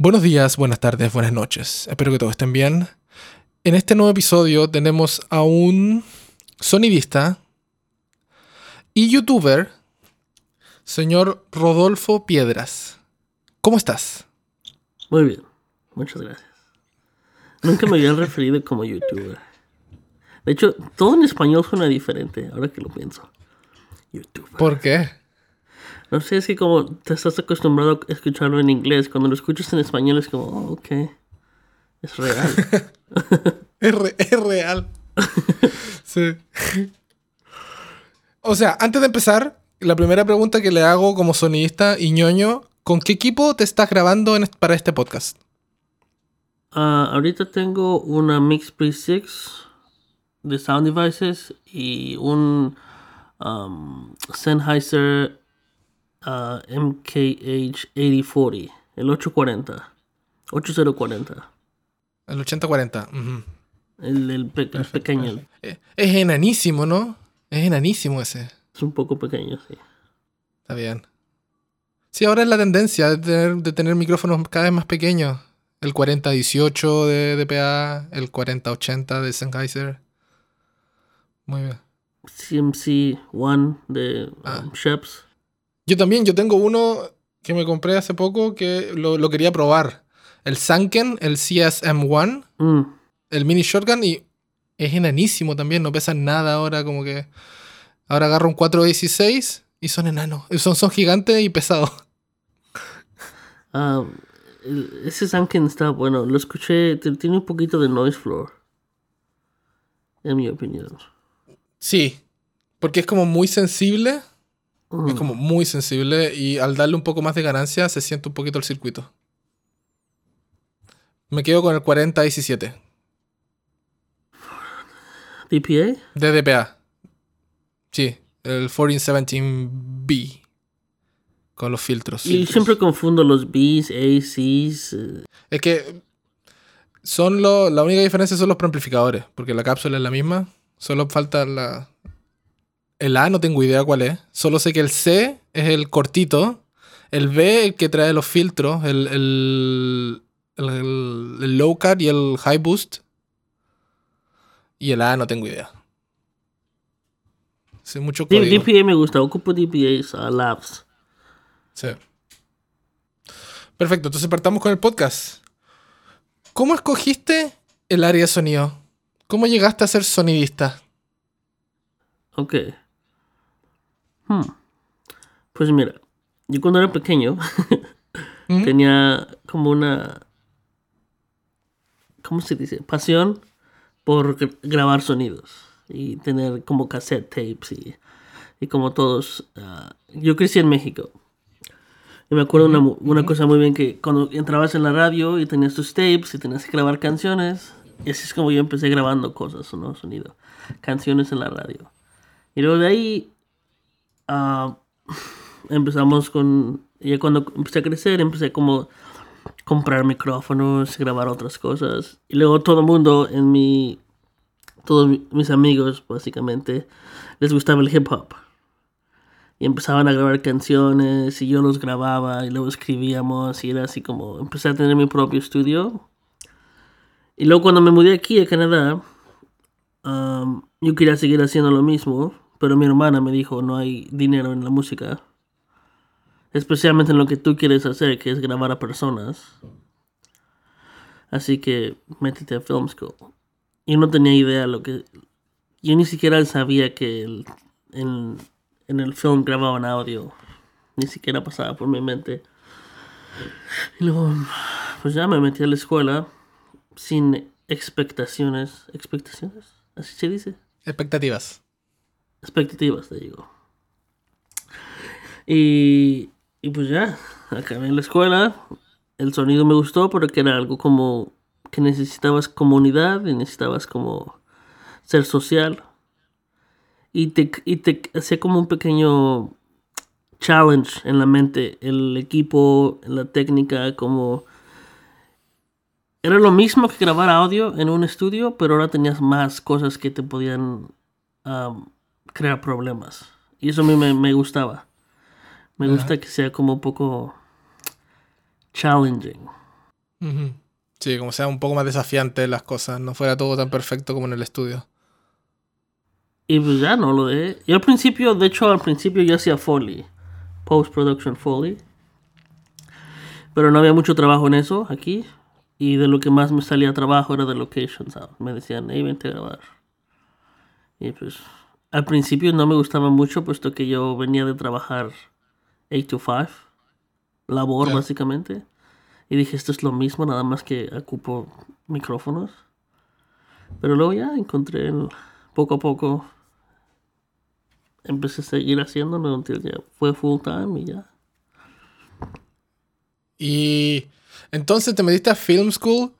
Buenos días, buenas tardes, buenas noches. Espero que todos estén bien. En este nuevo episodio tenemos a un sonidista y youtuber, señor Rodolfo Piedras. ¿Cómo estás? Muy bien, muchas gracias. Nunca me habían referido como youtuber. De hecho, todo en español suena diferente, ahora que lo pienso. YouTuber. ¿Por qué? No sé, es que como te estás acostumbrado a escucharlo en inglés, cuando lo escuchas en español es como, oh, ok, es real. es, real. sí. O sea, antes de empezar, la primera pregunta que le hago como sonidista y ñoño, ¿con qué equipo te estás grabando para este podcast? Ah, ahorita tengo una Mix Pre 6 de Sound Devices y un um, Sennheiser uh, MKH 8040, el 840, 8040. El 8040. El, el, pequeño. Eh, es enanísimo, ¿no? Es enanísimo ese. Es un poco pequeño, sí. Está bien. Sí, ahora es la tendencia de tener, de tener micrófonos cada vez más pequeños. El 4018 de DPA, el 4080 de Sennheiser. Muy bien. CMC One de ah. um, Sheps. Yo también, yo tengo uno que me compré hace poco que lo, quería probar. El Sanken, el CSM1, mm. el mini shotgun y es enanísimo también, no pesan nada ahora, como que ahora agarro un 416 y son enanos, son, son gigantes y pesados. Ah, ese Sanken está bueno, lo escuché, tiene un poquito de noise floor, en mi opinión. Sí, porque es como muy sensible es como muy sensible y al darle un poco más de ganancia se siente un poquito el circuito. Me quedo con el 4017. ¿DPA? De DPA. Sí, el 1417B. Con los filtros. Y siempre confundo los Bs, A, Cs. Eh. Es que son lo, la única diferencia son los preamplificadores, porque la cápsula es la misma. Solo falta la, el A no tengo idea cuál es. Solo sé que el C es el cortito. El B, el que trae los filtros. El, el, el, low cut y el high boost. Y el A no tengo idea. Sí, mucho código. DPA me gusta. Ocupo DPA a labs. Sí. Perfecto. Entonces partamos con el podcast. ¿Cómo escogiste el área de sonido? ¿Cómo llegaste a ser sonidista? Ok. Hmm. Pues mira, yo cuando era pequeño tenía como una, ¿cómo se dice? Pasión por grabar sonidos y tener como cassette tapes y, y como todos. Ah, yo crecí en México. Y me acuerdo una, una, cosa muy bien que cuando entrabas en la radio y tenías tus tapes y tenías que grabar canciones, y así es como yo empecé grabando cosas, ¿no? Sonido, canciones en la radio. Y luego de ahí Empezamos con, ya cuando empecé a crecer, empecé como comprar micrófonos, grabar otras cosas. Y luego todo el mundo en mi, todos mis amigos básicamente, les gustaba el hip hop. Y empezaban a grabar canciones y yo los grababa y luego escribíamos y era así como, empecé a tener mi propio estudio. Y luego cuando me mudé aquí a Canadá, um, yo quería seguir haciendo lo mismo pero mi hermana me dijo, no hay dinero en la música. Especialmente en lo que tú quieres hacer, que es grabar a personas. Así que métete a Film School. Y no tenía idea lo que... Yo ni siquiera sabía que en, en el film grababan audio. Ni siquiera pasaba por mi mente. Y luego, pues ya me metí a la escuela sin expectaciones. ¿Expectaciones? ¿Así se dice? Expectativas expectativas, te digo. Y, y pues ya, acabé en la escuela. El sonido me gustó porque era algo como que necesitabas comunidad y necesitabas como ser social. Y te, y te hacía como un pequeño challenge en la mente, el equipo, la técnica, como... Era lo mismo que grabar audio en un estudio, pero ahora tenías más cosas que te podían crear problemas. Y eso a mí me, gustaba. Me gusta que sea como un poco challenging. Sí, como sea un poco más desafiante las cosas, no fuera todo tan perfecto como en el estudio. Y pues ya no lo dejé. Yo al principio, de hecho, al principio yo hacía Foley, post-production Foley. Pero no había mucho trabajo en eso aquí. Y de lo que más me salía trabajo era de location sound. Me decían, hey, vente a grabar. Y pues al principio no me gustaba mucho, puesto que yo venía de trabajar 8 to 5, labor básicamente. Y dije, esto es lo mismo, nada más que ocupo micrófonos. Pero luego ya encontré el- poco a poco. Empecé a seguir haciéndolo ya fue full time y ya. Y entonces te metiste a Film School,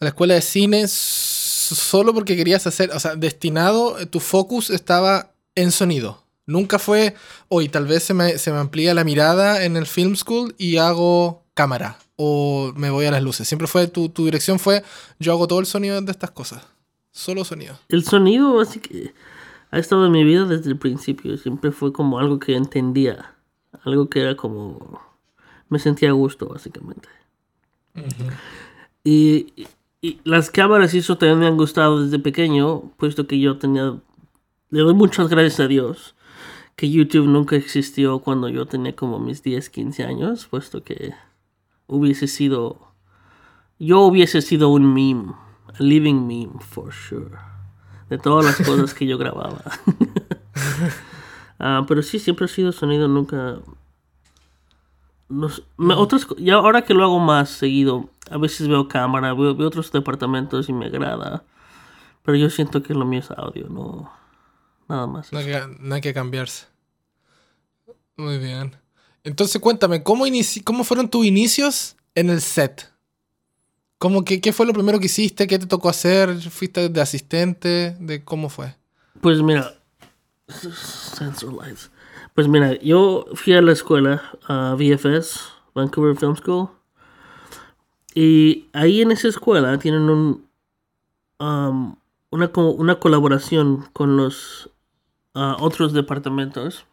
a la escuela de cine, s- solo porque querías hacer, o sea, destinado, eh, tu focus estaba en sonido. Nunca fue, hoy tal vez se me, se me amplía la mirada en el Film School y hago cámara o me voy a las luces. Siempre fue, tu, tu dirección fue, yo hago todo el sonido de estas cosas. Solo sonido. El sonido así que ha estado en mi vida desde el principio. Siempre fue como algo que entendía. Algo que era como... Me sentía a gusto, básicamente. y- y las cámaras y eso también me han gustado desde pequeño, puesto que yo tenía... Le doy muchas gracias a Dios que YouTube nunca existió cuando yo tenía como mis 10, 15 años, puesto que hubiese sido... Yo hubiese sido un meme, a living meme, for sure de todas las cosas que yo grababa. Ah, pero sí, siempre ha sido sonido, nunca... No sé, me- otras, ya ahora que lo hago más seguido, a veces veo cámara, veo, veo otros departamentos y me agrada. Pero yo siento que lo mío es audio, no... Nada más. No hay que, no hay que cambiarse. Muy bien. Entonces cuéntame, ¿cómo, inici- ¿cómo fueron tus inicios en el set? ¿Cómo que, ¿Qué fue lo primero que hiciste? ¿Qué te tocó hacer? ¿Fuiste de asistente? ¿De cómo fue? Pues mira, sensor lights. Pues mira, yo fui a la escuela, a VFS, Vancouver Film School, y ahí en esa escuela tienen un, um, una, una colaboración con los ah, otros departamentos,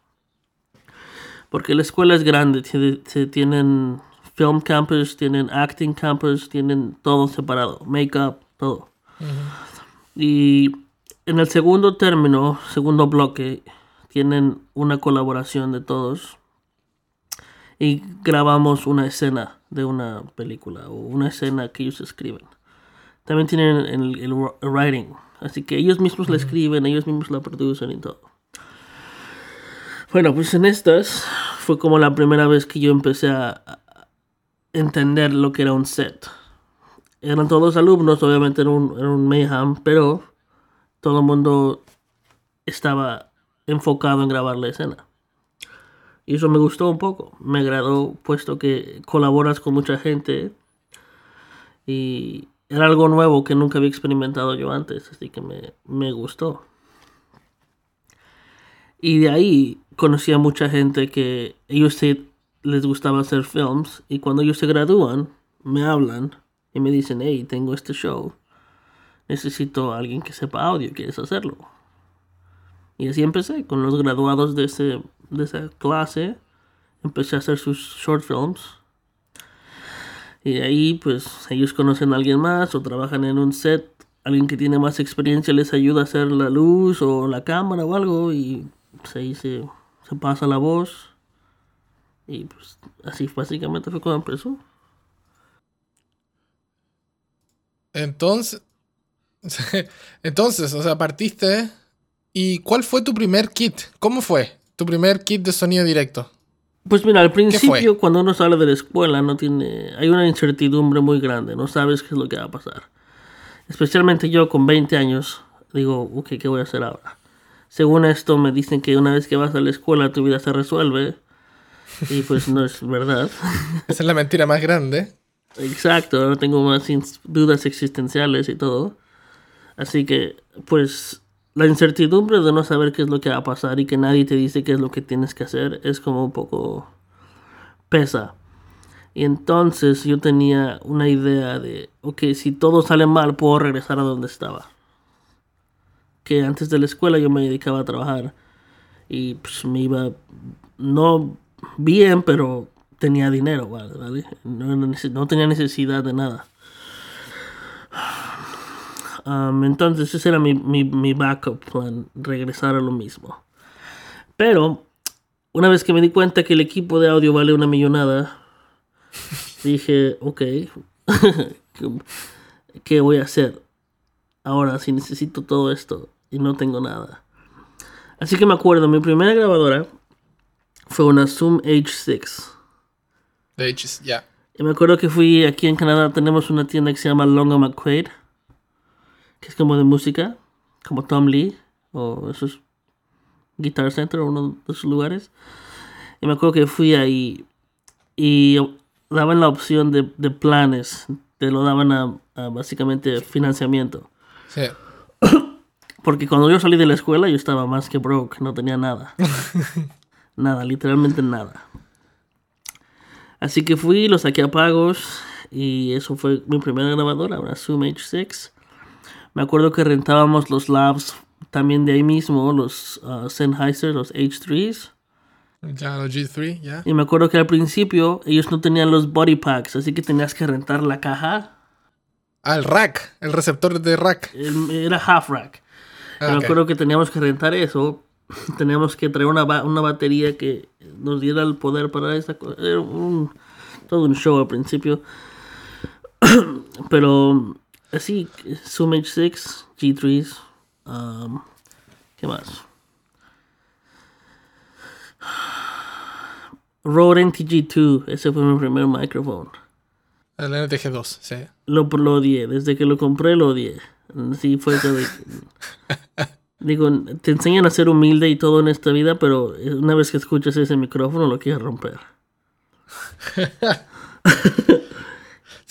porque la escuela es grande, se tienen film campus, tienen acting campus, tienen todo separado, makeup, todo. Y en el segundo término, segundo bloque, tienen una colaboración de todos. Y grabamos una escena de una película o una escena que ellos escriben. También tienen el, el wr- writing. Así que ellos mismos la escriben, ellos mismos la producen y todo. Bueno, pues en estas fue como la primera vez que yo empecé a a entender lo que era un set. Eran todos alumnos, obviamente era un, era un mayhem, pero todo el mundo estaba enfocado en grabar la escena. Y eso me gustó un poco, me agradó puesto que colaboras con mucha gente y era algo nuevo que nunca había experimentado yo antes, así que me, me gustó. Y de ahí conocí a mucha gente que ellos les gustaba hacer films y cuando ellos se gradúan me hablan y me dicen, hey, tengo este show, necesito a alguien que sepa audio, ¿quieres hacerlo? Y así empecé con los graduados de, ese, de esa clase, empecé a hacer sus short films. Y ahí pues ellos conocen a alguien más o trabajan en un set, alguien que tiene más experiencia les ayuda a hacer la luz o la cámara o algo y pues, ahí se, pasa la voz. Y pues así básicamente fue como empezó. Entonces, entonces, o sea, partiste. ¿Y cuál fue tu primer kit? ¿Cómo fue tu primer kit de sonido directo? Pues mira, al principio cuando uno sale de la escuela no tiene, hay una incertidumbre muy grande, no sabes qué es lo que va a pasar. Especialmente yo con 20 años, digo, ok, ¿qué voy a hacer ahora? Según esto me dicen que una vez que vas a la escuela tu vida se resuelve y pues no es verdad. Esa es la mentira más grande. Exacto, ahora tengo más dudas existenciales y todo. Así que, pues, la incertidumbre de no saber qué es lo que va a pasar y que nadie te dice qué es lo que tienes que hacer es como un poco pesa. Y entonces yo tenía una idea de, ok, si todo sale mal, puedo regresar a donde estaba. Que antes de la escuela yo me dedicaba a trabajar y pues me iba, no bien, pero tenía dinero, ¿vale? No, no tenía necesidad de nada. Um, entonces ese era mi, mi, mi backup plan, regresar a lo mismo. Pero una vez que me di cuenta que el equipo de audio vale una millonada, dije, ok, ¿qué voy a hacer ahora si necesito todo esto y no tengo nada? Así que me acuerdo, mi primera grabadora fue una Zoom H6. De hecho, ya. Y me acuerdo que fui aquí en Canadá, tenemos una tienda que se llama Longo McQuaid, que es como de música, como Tom Lee, o esos Guitar Center, o uno de esos lugares. Y me acuerdo que fui ahí y daban la opción de, de planes, te lo daban a, a básicamente financiamiento. Sí. Porque cuando yo salí de la escuela yo estaba más que broke, no tenía nada. nada, literalmente nada. Así que fui, lo saqué a pagos y eso fue mi primera grabadora, una Zoom H6. Me acuerdo que rentábamos los labs también de ahí mismo, los uh, Sennheiser, los H3s. Ya, los G3, ya. Y me acuerdo que al principio ellos no tenían los body packs, así que tenías que rentar la caja. Ah, el rack, el receptor de rack. El- Era half rack. Ah, me acuerdo que teníamos que rentar eso. Teníamos que traer una, ba- una batería que nos diera el poder para esa cosa. Era un, todo un show al principio. Pero así, Zoom H6, G3s. um, ¿Qué más? Rode NTG2, ese fue mi primer micrófono. El NTG2, sí. Lo, lo odié, desde que lo compré lo odié. Sí, fue que... Digo, te enseñan a ser humilde y todo en esta vida, pero una vez que escuchas ese micrófono lo quieres romper.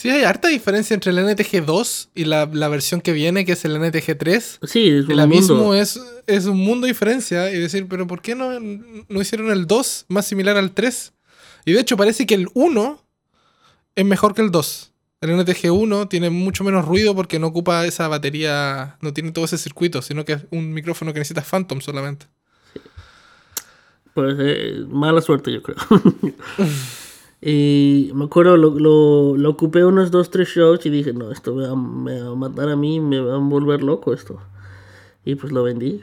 Sí, hay harta diferencia entre el NTG2 y la, la versión que viene, que es el NTG3. Sí, es un El mundo. mismo es, es un mundo de diferencia. Y decir, pero ¿por qué no, no hicieron el 2 más similar al 3? Y de hecho parece que el 1 es mejor que el 2. El NTG1 tiene mucho menos ruido porque no ocupa esa batería, no tiene todo ese circuito, sino que es un micrófono que necesita Phantom solamente. Pues eh, mala suerte, yo creo. y me acuerdo, lo, lo, lo ocupé unos dos, tres shows y dije, no, esto me va, me va a matar a mí, me va a volver loco esto. Y pues lo vendí.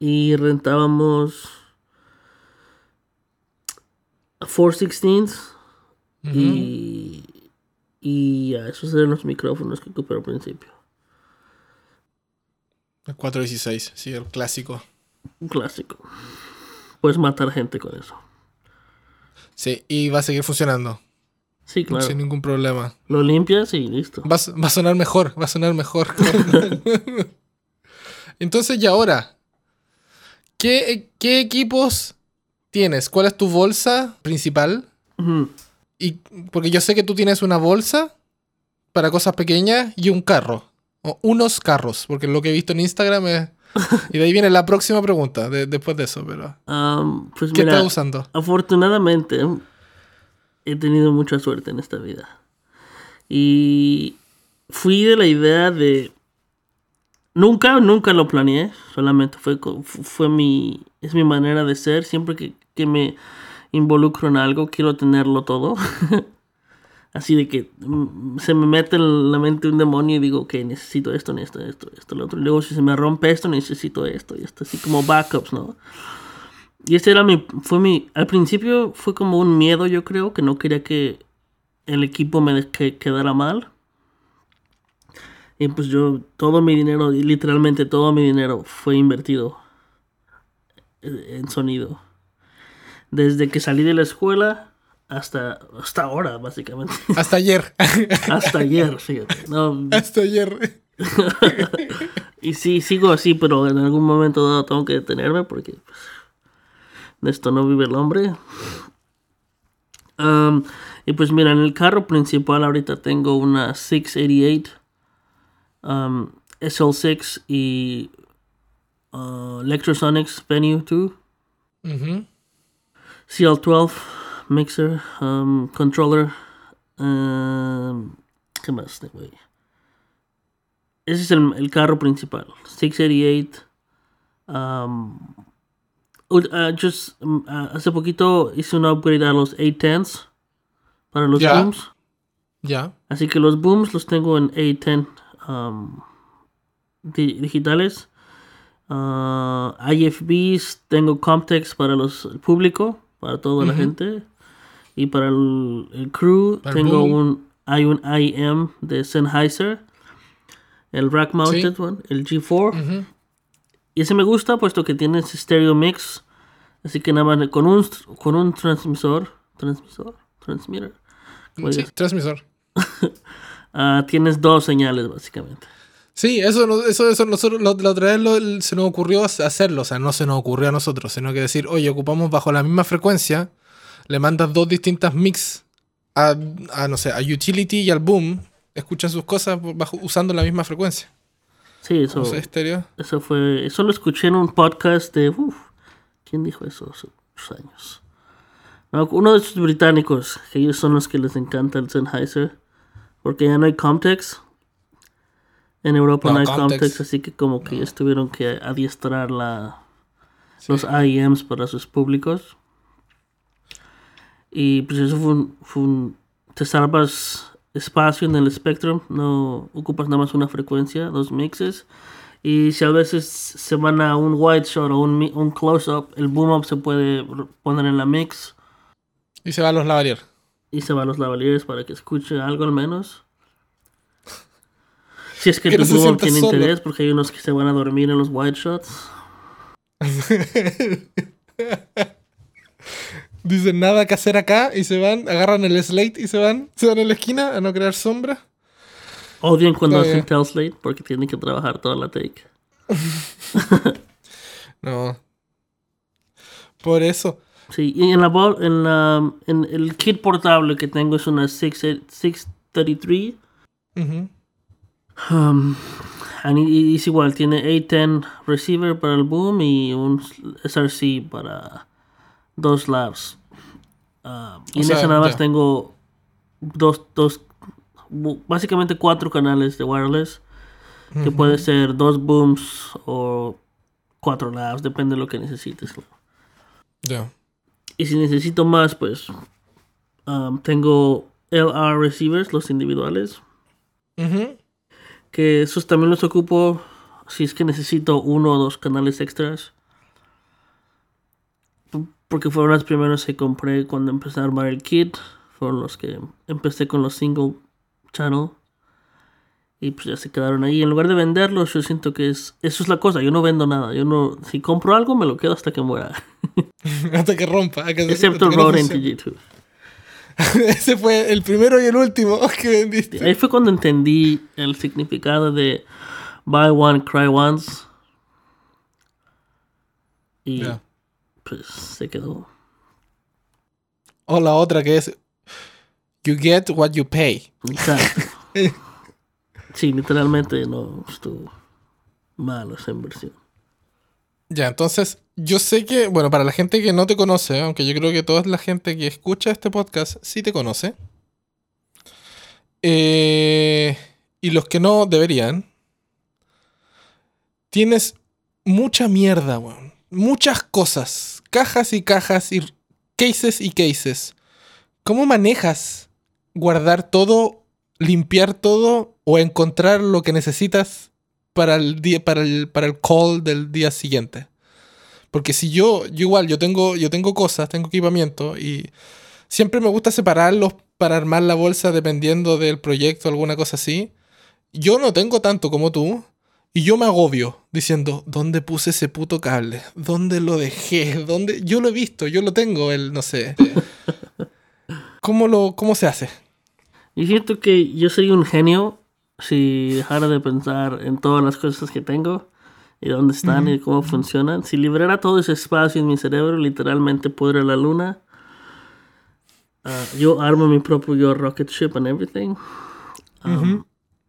Y rentábamos 416s y, y ya, esos eran los micrófonos que ocupé al principio. El 416, sí, el clásico. Un clásico. Puedes matar gente con eso. Sí, y va a seguir funcionando, Sí, claro. sin ningún problema. Lo limpias y listo. Va, a- va a sonar mejor, va a sonar mejor. Entonces, y ahora, ¿qué, ¿qué equipos tienes? ¿Cuál es tu bolsa principal? Y, porque yo sé que tú tienes una bolsa para cosas pequeñas y un carro. O unos carros, porque lo que he visto en Instagram es... Y de ahí viene la próxima pregunta, de- después de eso, pero... Pues ¿Qué mira, estás usando? afortunadamente he tenido mucha suerte en esta vida. Y fui de la idea de... Nunca, nunca lo planeé, solamente fue, fue mi... Es mi manera de ser, siempre que, que me involucro en algo quiero tenerlo todo. Así de que mm, se me mete en la mente un demonio y digo, ok, necesito esto, necesito esto, esto, lo otro. Luego si se me rompe esto, necesito esto y esto, así como backups, ¿no? Y ese era mi, fue mi, al principio fue como un miedo, yo creo, que no quería que el equipo me que quedara mal. Y pues yo, todo mi dinero, literalmente todo mi dinero fue invertido en en sonido. Desde que salí de la escuela hasta, hasta ahora, básicamente. Hasta ayer. hasta ayer, fíjate. No, Hasta ayer. y sí, sigo así, pero en algún momento dado tengo que detenerme porque pues, de esto no vive el hombre. Y pues mira, en el carro principal ahorita tengo una 688 um, SL6 y uh, Electrosonics Venue 2. Ujú. CL12 mixer, um, controller. um, ¿Qué más? güey? Ese es el, el carro principal. 688. Um, uh, just, uh, hace poquito hice un upgrade a los 810s para los booms. Ya. Así que los booms los tengo en A10 um, di- digitales. Ah, IFBs, tengo Comtex para los, el público, para toda la gente. Y para el, el crew, Para tengo un, hay un IM de Sennheiser, el rack mounted Sí. one, el G4. Ujú. Y ese me gusta puesto que tiene stereo mix. Así que nada más con un, con un transmisor, transmisor, transmitter, Sí, transmisor. ah, tienes dos señales básicamente. Sí, eso, eso, eso nosotros la, la otra vez lo- se nos ocurrió hacerlo, o sea, no se nos ocurrió a nosotros, sino que decir, oye, ocupamos bajo la misma frecuencia, le mandas dos distintas mix a, a, no sé, a Utility y al Boom, escuchan sus cosas bajo, usando la misma frecuencia. Sí, eso, estéreo. eso fue, eso lo escuché en un podcast de, uf, ¿quién dijo eso hace muchos años? No, uno de esos británicos, que ellos son los que les encanta el Sennheiser, porque ya no hay Comtex. En Europa no, No, hay Comtex. Comtex, así que como que ellos tuvieron que adiestrar la, los IEMs para sus públicos. Y pues eso fue un, fue un- Te salvas espacio en el Spectrum, no ocupas nada más una frecuencia, dos mixes. Y si a veces se van a un wide shot o un, un close-up, el boom-up se puede poner en la mix Y se va a los lavalier. y se va a los lavaliers para que escuche algo al menos. Si es que Que tu no boom-up tiene solo. interés, porque hay unos que se van a dormir en los wide shots. Dicen nada que hacer acá y se van, agarran el slate y se van, se van a la esquina a no crear sombra. Odian cuando hacen. Slate porque tienen que trabajar toda la take. No. Por eso. Sí, y en la en la en el kit portable que tengo es una 6 633. Ujú. Um, and y- y es igual, tiene A10 receiver para el boom y un SRC para dos labs. Um, y O en sea, esa nada más tengo dos, dos, básicamente cuatro canales de wireless, que puede ser dos booms o cuatro labs, depende de lo que necesites. Ya. Y si necesito más, pues um, tengo LR receivers, los individuales, que esos también los ocupo si es que necesito uno o dos canales extras. Porque fueron los primeros que compré cuando empecé a armar el kit. Fueron los que empecé con los single channel. Y pues ya se quedaron ahí. En lugar de venderlos, yo siento que es. Eso es la cosa. Yo no vendo nada. Yo no. Si compro algo, me lo quedo hasta que muera. hasta que rompa. que- Excepto funcione. NTG2. Ese fue el primero y el último que vendiste. Ahí fue cuando entendí el significado de buy one, cry once. Y. pues se quedó. O la otra que es You get what you pay. Exacto. sí, literalmente no estuvo malo esa inversión. Ya, entonces, yo sé que, bueno, para la gente que no te conoce, aunque yo creo que toda la gente que escucha este podcast sí te conoce. eh, y los que no deberían. Tienes mucha mierda, weón. Muchas cosas. Cajas y cajas y cases y cases. ¿Cómo manejas guardar todo, limpiar todo o encontrar lo que necesitas para el día, para el, para el call del día siguiente? Porque si yo, yo igual, yo tengo, yo tengo cosas, tengo equipamiento y siempre me gusta separarlos para armar la bolsa dependiendo del proyecto, alguna cosa así. Yo no tengo tanto como tú y yo me agobio diciendo, ¿dónde puse ese puto cable? ¿Dónde lo dejé? ¿Dónde? Yo lo he visto, yo lo tengo, el, no sé. ¿Cómo, lo, ¿Cómo se hace? Y siento que yo soy un genio si dejara de pensar en todas las cosas que tengo y dónde están y cómo funcionan. Si liberara todo ese espacio en mi cerebro, literalmente puedo ir a la luna. Ah, yo armo mi propio yo rocket ship and everything. Um,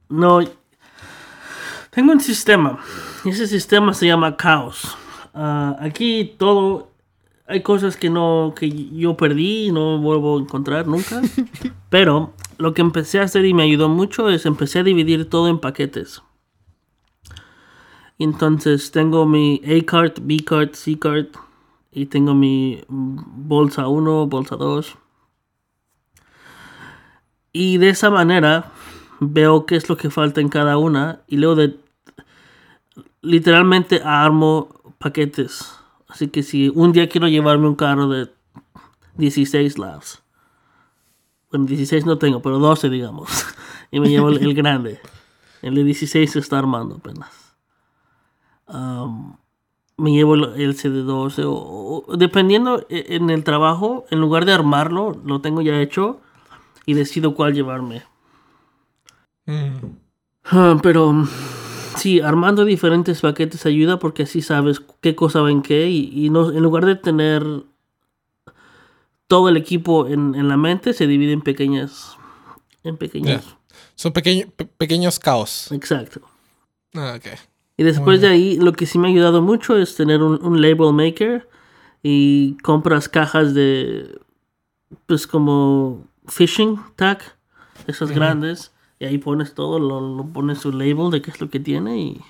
No, tengo un sistema. y Ese sistema se llama caos. Ah, aquí todo hay cosas que no que yo perdí y no vuelvo a encontrar nunca. Pero lo que empecé a hacer y me ayudó mucho es empecé a dividir todo en paquetes. Entonces tengo mi A card, B card, C card y tengo mi bolsa 1, bolsa 2. Y de esa manera veo qué es lo que falta en cada una y luego de literalmente armo paquetes. Así que si un día quiero llevarme un carro de 16 laps, bueno, 16 no tengo, pero 12 digamos, y me llevo el, el grande. El de 16 se está armando apenas. Me llevo el, el CD12 o, o- dependiendo e- en el trabajo, en lugar de armarlo, lo tengo ya hecho y decido cuál llevarme. Mm. Ah, pero sí, armando diferentes paquetes ayuda porque así sabes qué cosa va en qué y, y no, en lugar de tener todo el equipo en, en la mente, se divide en pequeñas... En pequeñas... Son pequeño- pe- pequeños caos. Exacto. Ah, ok. Y después de ahí, lo que sí me ha ayudado mucho es tener un, un label maker y compras cajas de, pues como fishing tag, esas grandes, y ahí pones todo, lo, lo pones su label de qué es lo que tiene y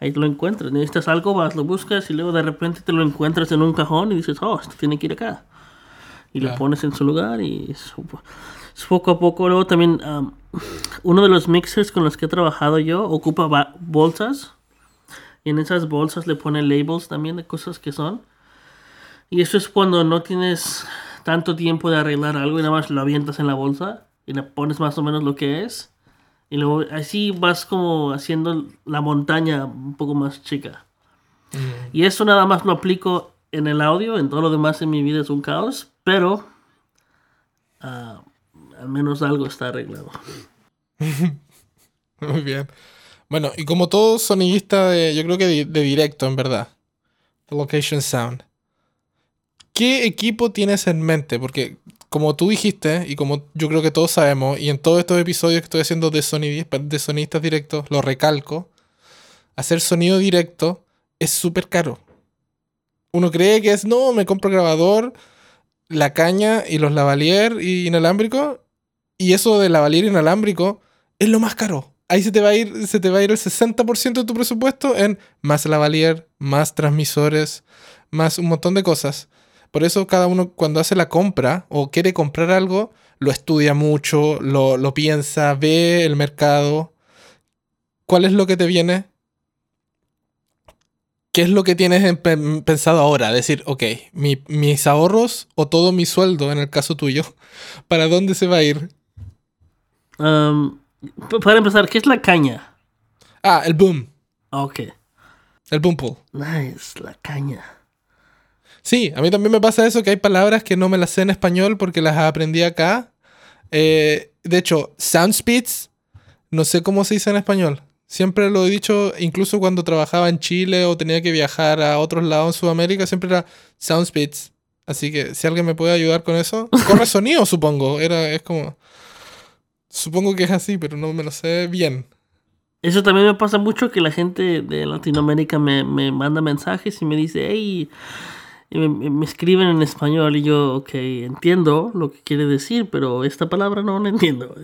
ahí te lo encuentras. Necesitas algo, vas, lo buscas y luego de repente te lo encuentras en un cajón y dices, oh, esto tiene que ir acá. Y lo pones en su lugar y es, es poco a poco. Luego también um, uno de los mixers con los que he trabajado yo ocupa bolsas y en esas bolsas le pone labels también de cosas que son. Y eso es cuando no tienes tanto tiempo de arreglar algo y nada más lo avientas en la bolsa y le pones más o menos lo que es. Y luego así vas como haciendo la montaña un poco más chica. Y eso nada más lo aplico en el audio, en todo lo demás en mi vida es un caos, pero ah, al menos algo está arreglado. Muy bien. Bueno, y como todo sonidista de, yo creo que de, de directo, en verdad. The Location Sound. ¿Qué equipo tienes en mente? Porque como tú dijiste, y como yo creo que todos sabemos, y en todos estos episodios que estoy haciendo de, sonidi- de sonistas directos, lo recalco, hacer sonido directo es súper caro. Uno cree que es, no, me compro grabador, la caña y los lavalier y inalámbrico, y eso de lavalier inalámbrico es lo más caro. Ahí se te va a ir, se te va a ir el 60% de tu presupuesto en más lavalier, más transmisores, más un montón de cosas. Por eso cada uno cuando hace la compra o quiere comprar algo, lo estudia mucho, lo, lo piensa, ve el mercado. ¿Cuál es lo que te viene? ¿Qué es lo que tienes en pen- pensado ahora? Decir, ok, mi- mis ahorros o todo mi sueldo, en el caso tuyo, ¿para dónde se va a ir? Um, para empezar, ¿qué es la caña? Ah, el boom. Ok. El boom pool. Nice, la caña. Sí, a mí también me pasa eso, que hay palabras que no me las sé en español porque las aprendí acá. Eh, de hecho, sound speeds, no sé cómo se dice en español. Siempre lo he dicho, incluso cuando trabajaba en Chile o tenía que viajar a otros lados en Sudamérica, siempre era sound speeds. Así que si alguien me puede ayudar con eso, corre sonido, supongo. Era, es como. Supongo que es así, pero no me lo sé bien. Eso también me pasa mucho que la gente de Latinoamérica me, me manda mensajes y me dice, hey, me, me- escriben en español y yo, ok, entiendo lo que quiere decir, pero esta palabra no la entiendo.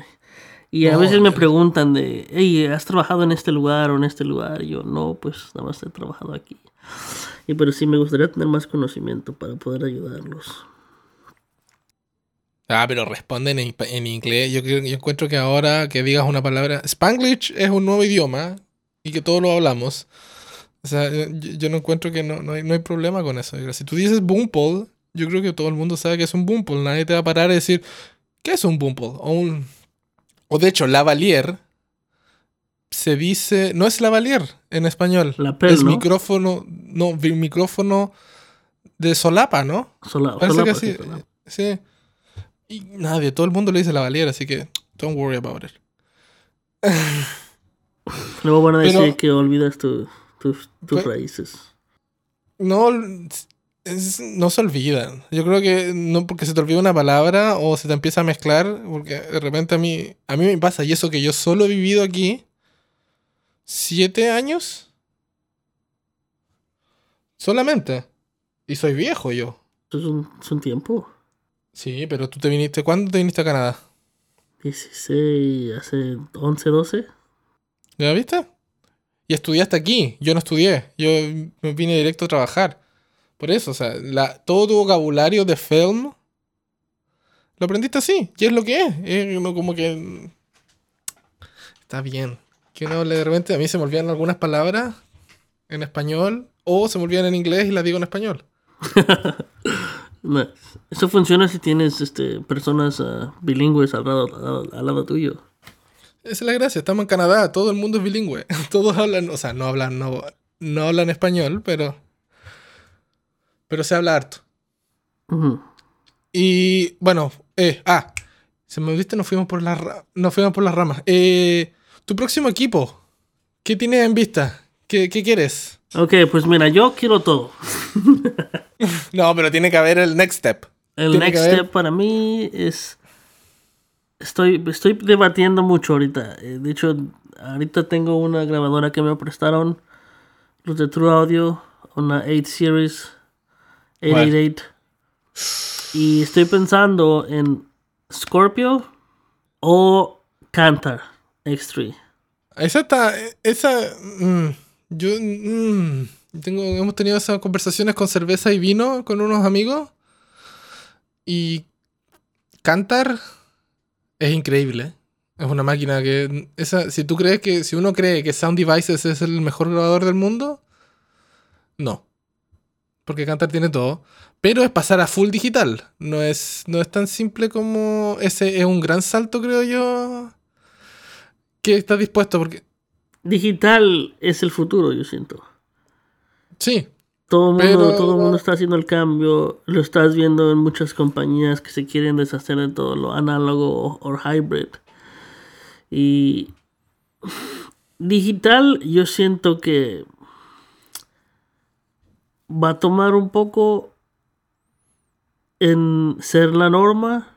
Y a veces me preguntan de, hey, ¿has trabajado en este lugar o en este lugar? Y yo, no, pues nada más he trabajado aquí. Y pero sí me gustaría tener más conocimiento para poder ayudarlos. Ah, pero responden en, en inglés. Yo, yo encuentro que ahora que digas una palabra. Spanglish es un nuevo idioma y que todos lo hablamos. O sea, yo, yo no encuentro que no, no, hay, no hay problema con eso. Si tú dices boompole, yo creo que todo el mundo sabe que es un boompole. Nadie te va a parar y decir, ¿qué es un boompole? O, un, o de hecho, lavalier se dice. No es lavalier en español. Lapel, es ¿no? micrófono. No, micrófono de solapa, ¿no? Sola, Parece solapa, que sí. sí, solapa. Sí. Y nadie, todo el mundo le dice lavalier, así que don't worry about it. Luego van a decir Pero- que olvidas tu- tus- tus raíces. No, es- no se olvidan. Yo creo que no porque se te olvida una palabra o se te empieza a mezclar, porque de repente a mí, a mí me pasa, y eso que yo solo he vivido aquí siete años. Solamente. Y soy viejo yo. Es un, es un tiempo. Sí, pero tú te viniste, ¿cuándo te viniste a Canadá? 16, hace 11, 12. ¿Ya viste? Y estudiaste aquí. Yo no estudié. Yo me vine directo a trabajar. Por eso, o sea, todo tu vocabulario de film lo aprendiste así. Y es lo que es. Como que. está bien. Que uno hable de repente, a mí se me olvidan algunas palabras en español o se me olvidan en inglés y las digo en español. Eso funciona si tienes este, personas ah, bilingües al lado tuyo. Esa es la gracia, estamos en Canadá, todo el mundo es bilingüe. Todos hablan, o sea, no hablan, no, no hablan español, pero. Pero se habla harto. Y bueno, eh, ah, se me viste, nos fuimos por las nos fuimos por las ramas. Eh, tu próximo equipo, ¿qué tienes en vista? ¿Qué, qué quieres? Ok, pues mira, yo quiero todo. No, pero tiene que haber el next step. El Tiene next step para mí es. Estoy, estoy debatiendo mucho ahorita. Eh, De hecho, ahorita tengo una grabadora que me prestaron los de True Audio, una 8 Series 888. Y estoy pensando en Scorpio o Cantar X3. Esa está, esa, mm, yo, mm, tengo, hemos tenido esas conversaciones con cerveza y vino con unos amigos y Cantar es increíble. Es una máquina que, esa, si tú crees que, si uno cree que Sound Devices es el mejor grabador del mundo, no. Porque Cantar tiene todo. Pero es pasar a full digital. No es, no es tan simple como ese es un gran salto, creo yo. Que estás dispuesto, porque Digital es el futuro, yo siento. sí, Todo el mundo, todo mundo está haciendo el cambio. Lo estás viendo en muchas compañías que se quieren deshacer de todo lo análogo o hybrid. Y digital, yo siento que va a tomar un poco en ser la norma,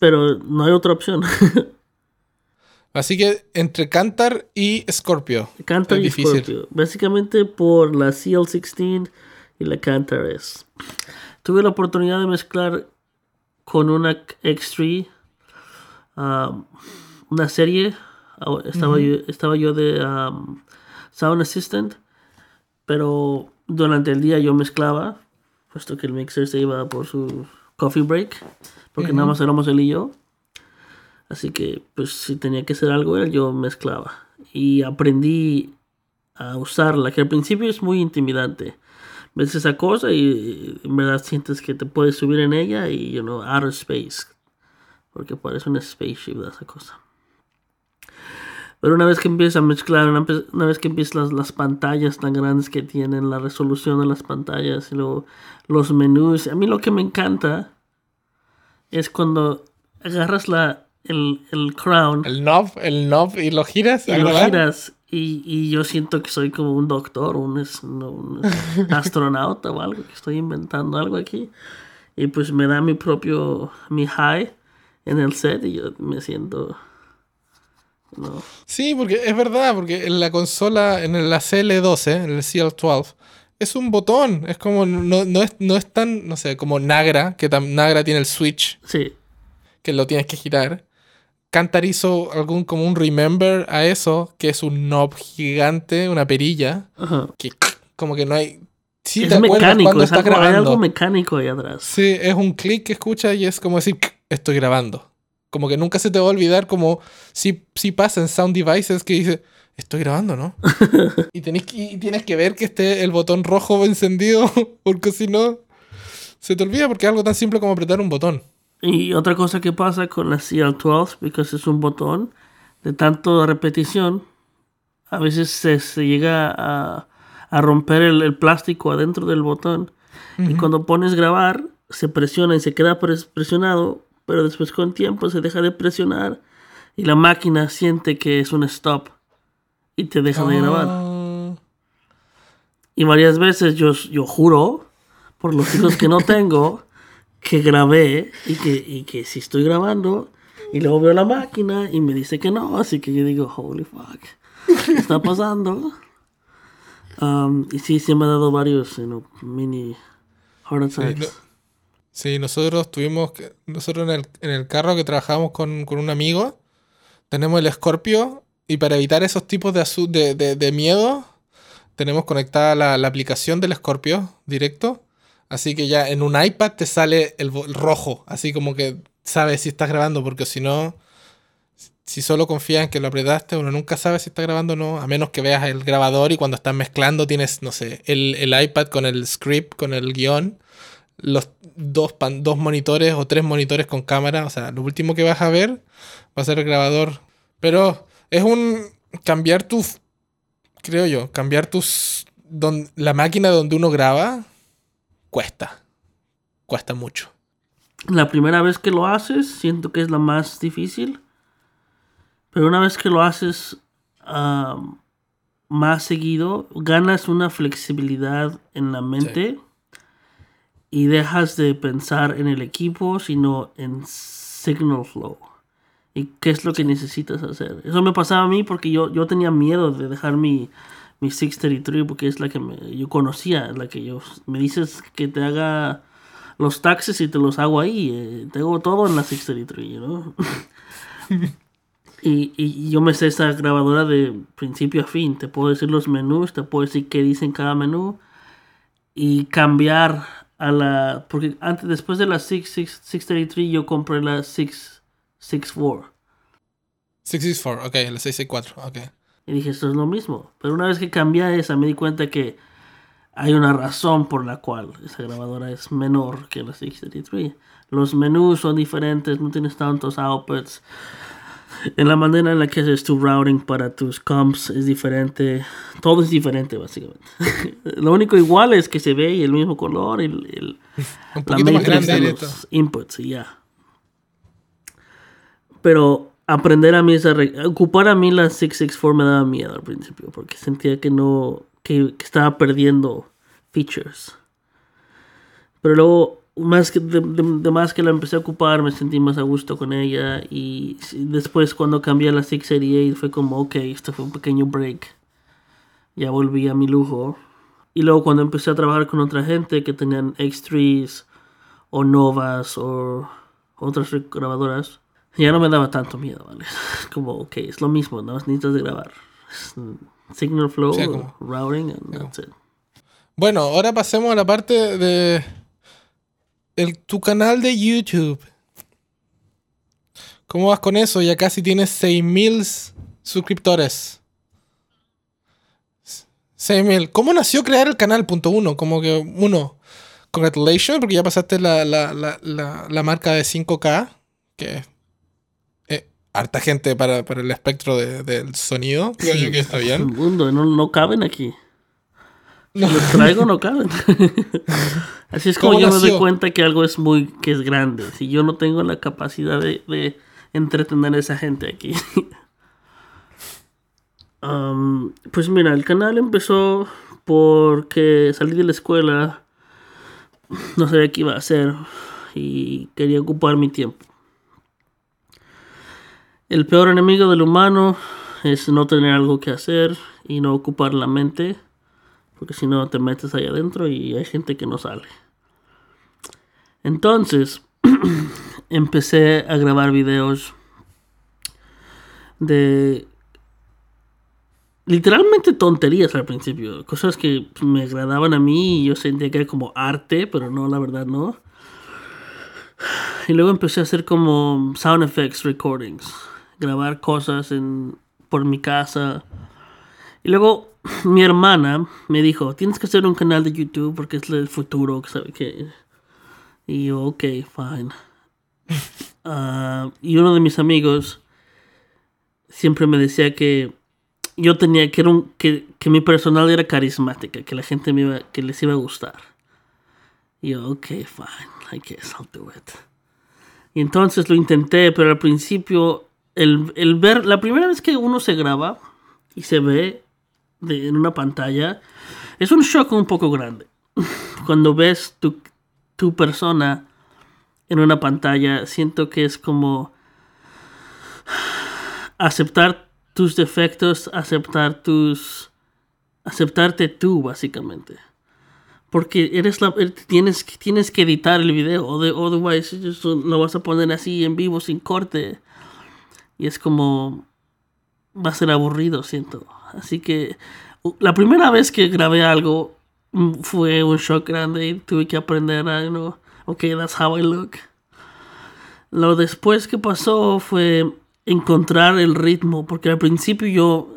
pero no hay otra opción. así que entre Cantar y Scorpio. Cantar Es y difícil. Scorpio. Básicamente por la CL16 y la Cantar S. Tuve la oportunidad de mezclar con una X3 um, una serie. Ah, Estaba, yo, estaba yo de um, Sound Assistant. Pero durante el día yo mezclaba. Puesto que el mixer se iba por su coffee break. Porque nada más éramos él y yo. Así que, pues, si tenía que hacer algo, yo mezclaba. Y aprendí a usarla, que al principio es muy intimidante. Ves esa cosa y en verdad sientes que te puedes subir en ella y, you know, outer space. Porque parece una spaceship esa cosa. Pero una vez que empiezas a mezclar, una vez que empiezas las, las pantallas tan grandes que tienen, la resolución de las pantallas y luego los menús. A mí lo que me encanta es cuando agarras la, el, el crown El knob, el knob y lo giras. y lo giras y, y yo siento que soy como un doctor, un, no, un astronauta o algo, que estoy inventando algo aquí. Y pues me da mi propio, mi high en el set y yo me siento... No. Sí, porque es verdad, porque en la consola, en la CL12, en el CL12, es un botón. Es como, no, no, es, no es tan, no sé, como Nagra, que tam- Nagra tiene el switch, Sí, que lo tienes que girar. Cantar hizo algún como un remember a eso, que es un knob gigante, una perilla, ajá. que como que no hay... Sí, es te mecánico, cuando es estás algo, hay grabando. algo mecánico ahí atrás. Sí, es un clic que escucha y es como decir, estoy grabando. Como que nunca se te va a olvidar como si, si pasa en Sound Devices que dice, estoy grabando, ¿no? y, tenés que, y tienes que ver que esté el botón rojo encendido, porque si no, se te olvida porque es algo tan simple como apretar un botón. Y otra cosa que pasa con la CL12, porque es un botón de tanto repetición, a veces se, se llega a, a romper el, el plástico adentro del botón. Y cuando pones grabar, se presiona y se queda pres- presionado, pero después con tiempo se deja de presionar y la máquina siente que es un stop y te deja de grabar. Ah, Y varias veces yo, yo juro, por los hijos que no tengo, que grabé y que, y que si estoy grabando y luego veo la máquina y me dice que no, así que yo digo, holy fuck, ¿qué está pasando? Um, y sí, sí me ha dado varios you know, mini heart attacks. no- Sí, nosotros tuvimos, que- nosotros en el, en el carro que trabajamos con, con un amigo, tenemos el Scorpio y para evitar esos tipos de, de, de, de miedo, tenemos conectada la, la aplicación del Scorpio directo. Así que ya en un iPad te sale el, rojo, así como que sabes si estás grabando, porque si no, si solo confías en que lo apretaste, uno nunca sabe si está grabando o no, a menos que veas el grabador y cuando estás mezclando tienes, no sé, el, el iPad con el script, con el guion, los dos, pan- dos monitores o tres monitores con cámara, o sea, lo último que vas a ver va a ser el grabador. Pero es un cambiar tu, creo yo, cambiar tus, don- la máquina donde uno graba, cuesta, cuesta mucho. La primera vez que lo haces, siento que es la más difícil. Pero una vez que lo haces más seguido, ganas una flexibilidad en la mente y dejas de pensar en el equipo, sino en signal flow. ¿Y qué es lo que necesitas hacer? Eso me pasaba a mí porque yo, yo tenía miedo de dejar mi, mi 633 porque es la que me- yo conocía, la que yo... Me dices que te haga los taxes y te los hago ahí. eh, tengo todo en la 633, ¿no? y, y yo me sé esa grabadora de principio a fin. Te puedo decir los menús, te puedo decir qué dice en cada menú. Y cambiar a la... Porque antes, después de la 6, 6, 633 yo compré la 664. 664, ok, la 664, ok. Y dije, esto es lo mismo. Pero una vez que cambié a esa, me di cuenta que hay una razón por la cual esa grabadora es menor que la 633. Los menús son diferentes, no tienes tantos outputs. En la manera en la que haces tu routing para tus comps es diferente. Todo es diferente, básicamente. lo único igual es que se ve el mismo color y el, el- Un la matrix de los inputs y ya. Pero aprender a mí esa ocupar a mí la 664 me daba miedo al principio porque sentía que no que, estaba perdiendo features. Pero luego más que de, más que la empecé a ocupar me sentí más a gusto con ella y después cuando cambié a la 688 fue como ok, esto fue un pequeño break. Ya volví a mi lujo. Y luego cuando empecé a trabajar con otra gente que tenían X3s o Novas o otras grabadoras, ya no me daba tanto miedo, ¿vale? Como, ok, es lo mismo, más necesitas de grabar. Signal flow, Sí, routing, and that's it. Bueno, ahora pasemos a la parte de el, tu canal de YouTube. ¿Cómo vas con eso? Ya casi tienes 6.000 suscriptores. 6.000. ¿Cómo nació crear el canal? Punto uno. Como que, uno, congratulations, porque ya pasaste la, la, la, la, la marca de 5K, que es harta gente para, para el espectro de- del sonido. Creo yo que está bien. mundo, no, no caben aquí. Si los traigo, no caben. Así es como ¿Cómo yo me doy cuenta que algo es muy, que es grande. Si yo no tengo la capacidad de, de entretener a esa gente aquí. Am, pues mira, el canal empezó porque salí de la escuela, no sabía qué iba a hacer y quería ocupar mi tiempo. El peor enemigo del humano es no tener algo que hacer y no ocupar la mente, porque si no te metes ahí adentro y hay gente que no sale. Entonces, empecé a grabar videos de literalmente tonterías al principio, cosas que me agradaban a mí y yo sentía que era como arte, pero no, la verdad no. Y luego empecé a hacer como sound effects recordings, grabar cosas en, por mi casa. Y luego mi hermana me dijo, tienes que hacer un canal de YouTube porque es el futuro, ¿sabe qué? Y yo, ok, fine. Ah, y uno de mis amigos siempre me decía que yo tenía que, era un, que, que mi personalidad era carismática, que la gente me iba, que les iba a gustar. Y yo, ok, fine, I guess I'll do it. Y entonces lo intenté, pero al principio, el, el ver, la primera vez que uno se graba y se ve en una pantalla, es un shock un poco grande. Cuando ves tu, tu persona en una pantalla, siento que es como aceptar tus defectos, aceptar tus... aceptarte tú, básicamente. Porque eres la, er- tienes, tienes que editar el video, otherwise lo vas a poner así en vivo sin corte. Y es como... va a ser aburrido, siento. Así que la primera vez que grabé algo mm, fue un shock grande y tuve que aprender a, you know, ok, that's how I look. Lo después que pasó fue encontrar el ritmo, porque al principio yo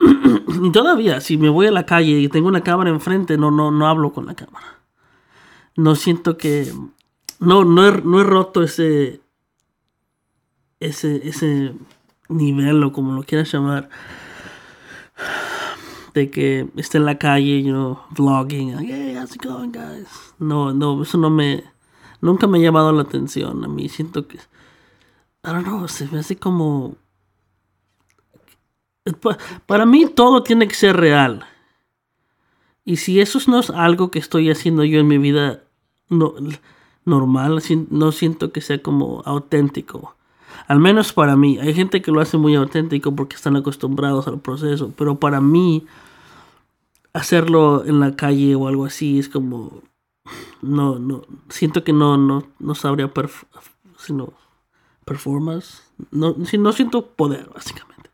y todavía, si me voy a la calle y tengo una cámara enfrente, no, no, no hablo con la cámara. No siento que. No, no no he roto ese. Ese, ese nivel o como lo quieras llamar. De que esté en la calle, you know, vlogging. hey, how's it going, guys? No, no, eso no me. Nunca me ha llamado la atención. A mí siento que. I don't know, se me hace como para mí todo tiene que ser real. Y si eso no es algo que estoy haciendo yo en mi vida no, normal, no siento que sea como auténtico. Al menos para mí. Hay gente que lo hace muy auténtico porque están acostumbrados al proceso. Pero para mí, hacerlo en la calle o algo así es como... No, no. Siento que no, no, no sabría sino performance. No, no siento poder, básicamente.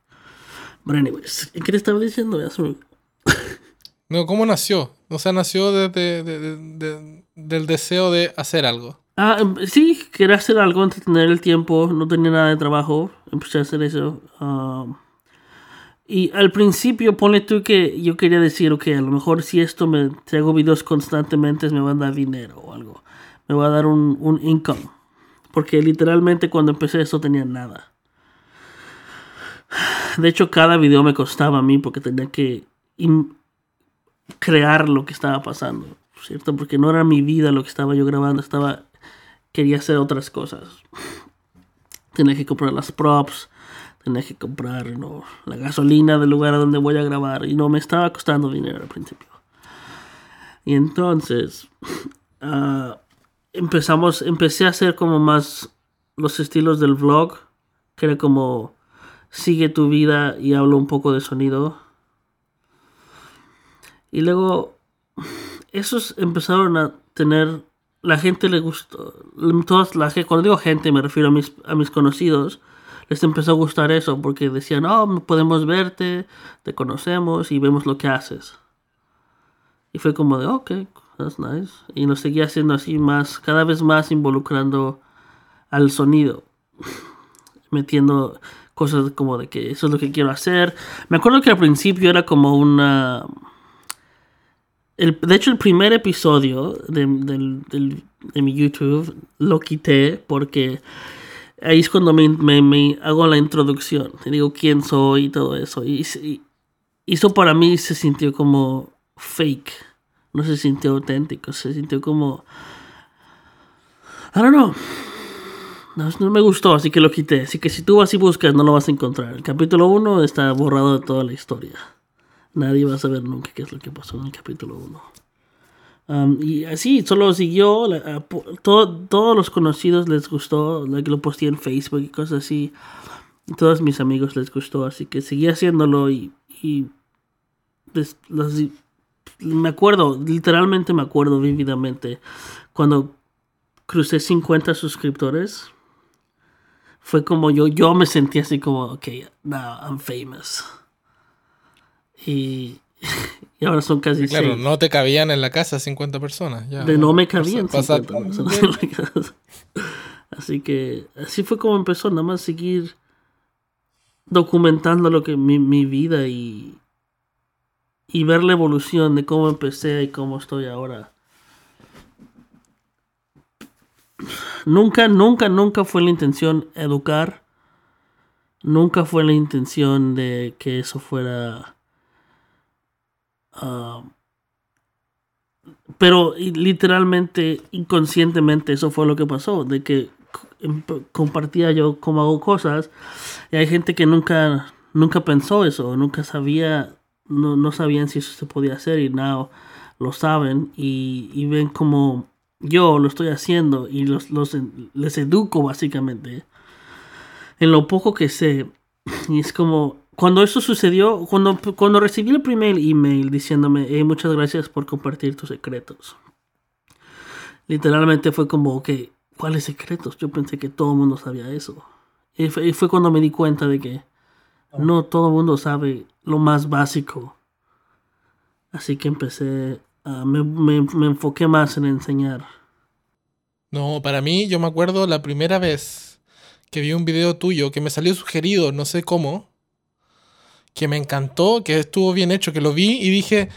Bueno, anyways, ¿qué te estaba diciendo? no, ¿cómo nació? O sea, nació desde del deseo de hacer algo. Ah, em, sí, quería hacer algo antes de tener el tiempo, no tenía nada de trabajo, empecé a hacer eso. Y al principio, pone tú que yo quería decir, ok, a lo mejor si esto me, si hago videos constantemente me va a dar dinero o algo, me va a dar un, un income. Porque literalmente cuando empecé esto tenía nada. De hecho, cada video me costaba a mí porque tenía que crear lo que estaba pasando, ¿cierto? Porque no era mi vida lo que estaba yo grabando, estaba quería hacer otras cosas. Tenía que comprar las props, tenía que comprar la gasolina del lugar a donde voy a grabar y no me estaba costando dinero al principio. Y entonces ah, empezamos, empecé a hacer como más los estilos del vlog, que era como sigue tu vida y hablo un poco de sonido. Y luego, esos empezaron a tener, la gente le gustó, todas la, cuando digo gente me refiero a mis, a mis conocidos, les empezó a gustar eso porque decían, oh, podemos verte, te conocemos y vemos lo que haces. Y fue como de, ok, that's nice. Y nos seguía haciendo así más, cada vez más involucrando al sonido, metiendo cosas como de que eso es lo que quiero hacer. Me acuerdo que al principio era como una... El, de hecho, el primer episodio de, mi YouTube lo quité porque ahí es cuando me, hago la introducción. Y digo quién soy y todo eso. Y, eso para mí se sintió como fake. No se sintió auténtico. Se sintió como... I don't know. No, me gustó, así que lo quité. Así que si tú vas y buscas, no lo vas a encontrar. El capítulo 1 está borrado de toda la historia. Nadie va a saber nunca qué es lo que pasó en el capítulo 1. y así, solo siguió. todos los conocidos les gustó. lo posté en Facebook y cosas así. todos mis amigos les gustó. Así que seguí haciéndolo y. y me acuerdo, literalmente me acuerdo vívidamente. Cuando crucé 50 suscriptores fue como yo, yo me sentí así como, ok, now I'm famous. Y, y ahora son casi Claro, no te cabían en la casa 50 personas. Ya, de no me cabían 50 personas en la casa. Así que así fue como empezó, nada más seguir documentando lo que mi, mi vida y, y ver la evolución de cómo empecé y cómo estoy ahora. Nunca, nunca, nunca fue la intención educar. Nunca fue la intención de que eso fuera... Ah, pero literalmente, inconscientemente, eso fue lo que pasó. De que compartía yo cómo hago cosas. Y hay gente que nunca, nunca pensó eso. Nunca sabía, no, no sabían si eso se podía hacer. Y now lo saben. Y, y ven como yo lo estoy haciendo y los, les educo básicamente en lo poco que sé. Y es como, cuando eso sucedió, cuando, cuando recibí el primer email diciéndome, muchas gracias por compartir tus secretos. Literalmente fue como, que ¿cuáles secretos? Yo pensé que todo el mundo sabía eso. Y fue, cuando me di cuenta de que no todo el mundo sabe lo más básico. Así que empecé Ah, me, enfoqué más en enseñar. No, para mí, yo me acuerdo la primera vez que vi un video tuyo que me salió sugerido, no sé cómo, que me encantó, que estuvo bien hecho, que lo vi y dije,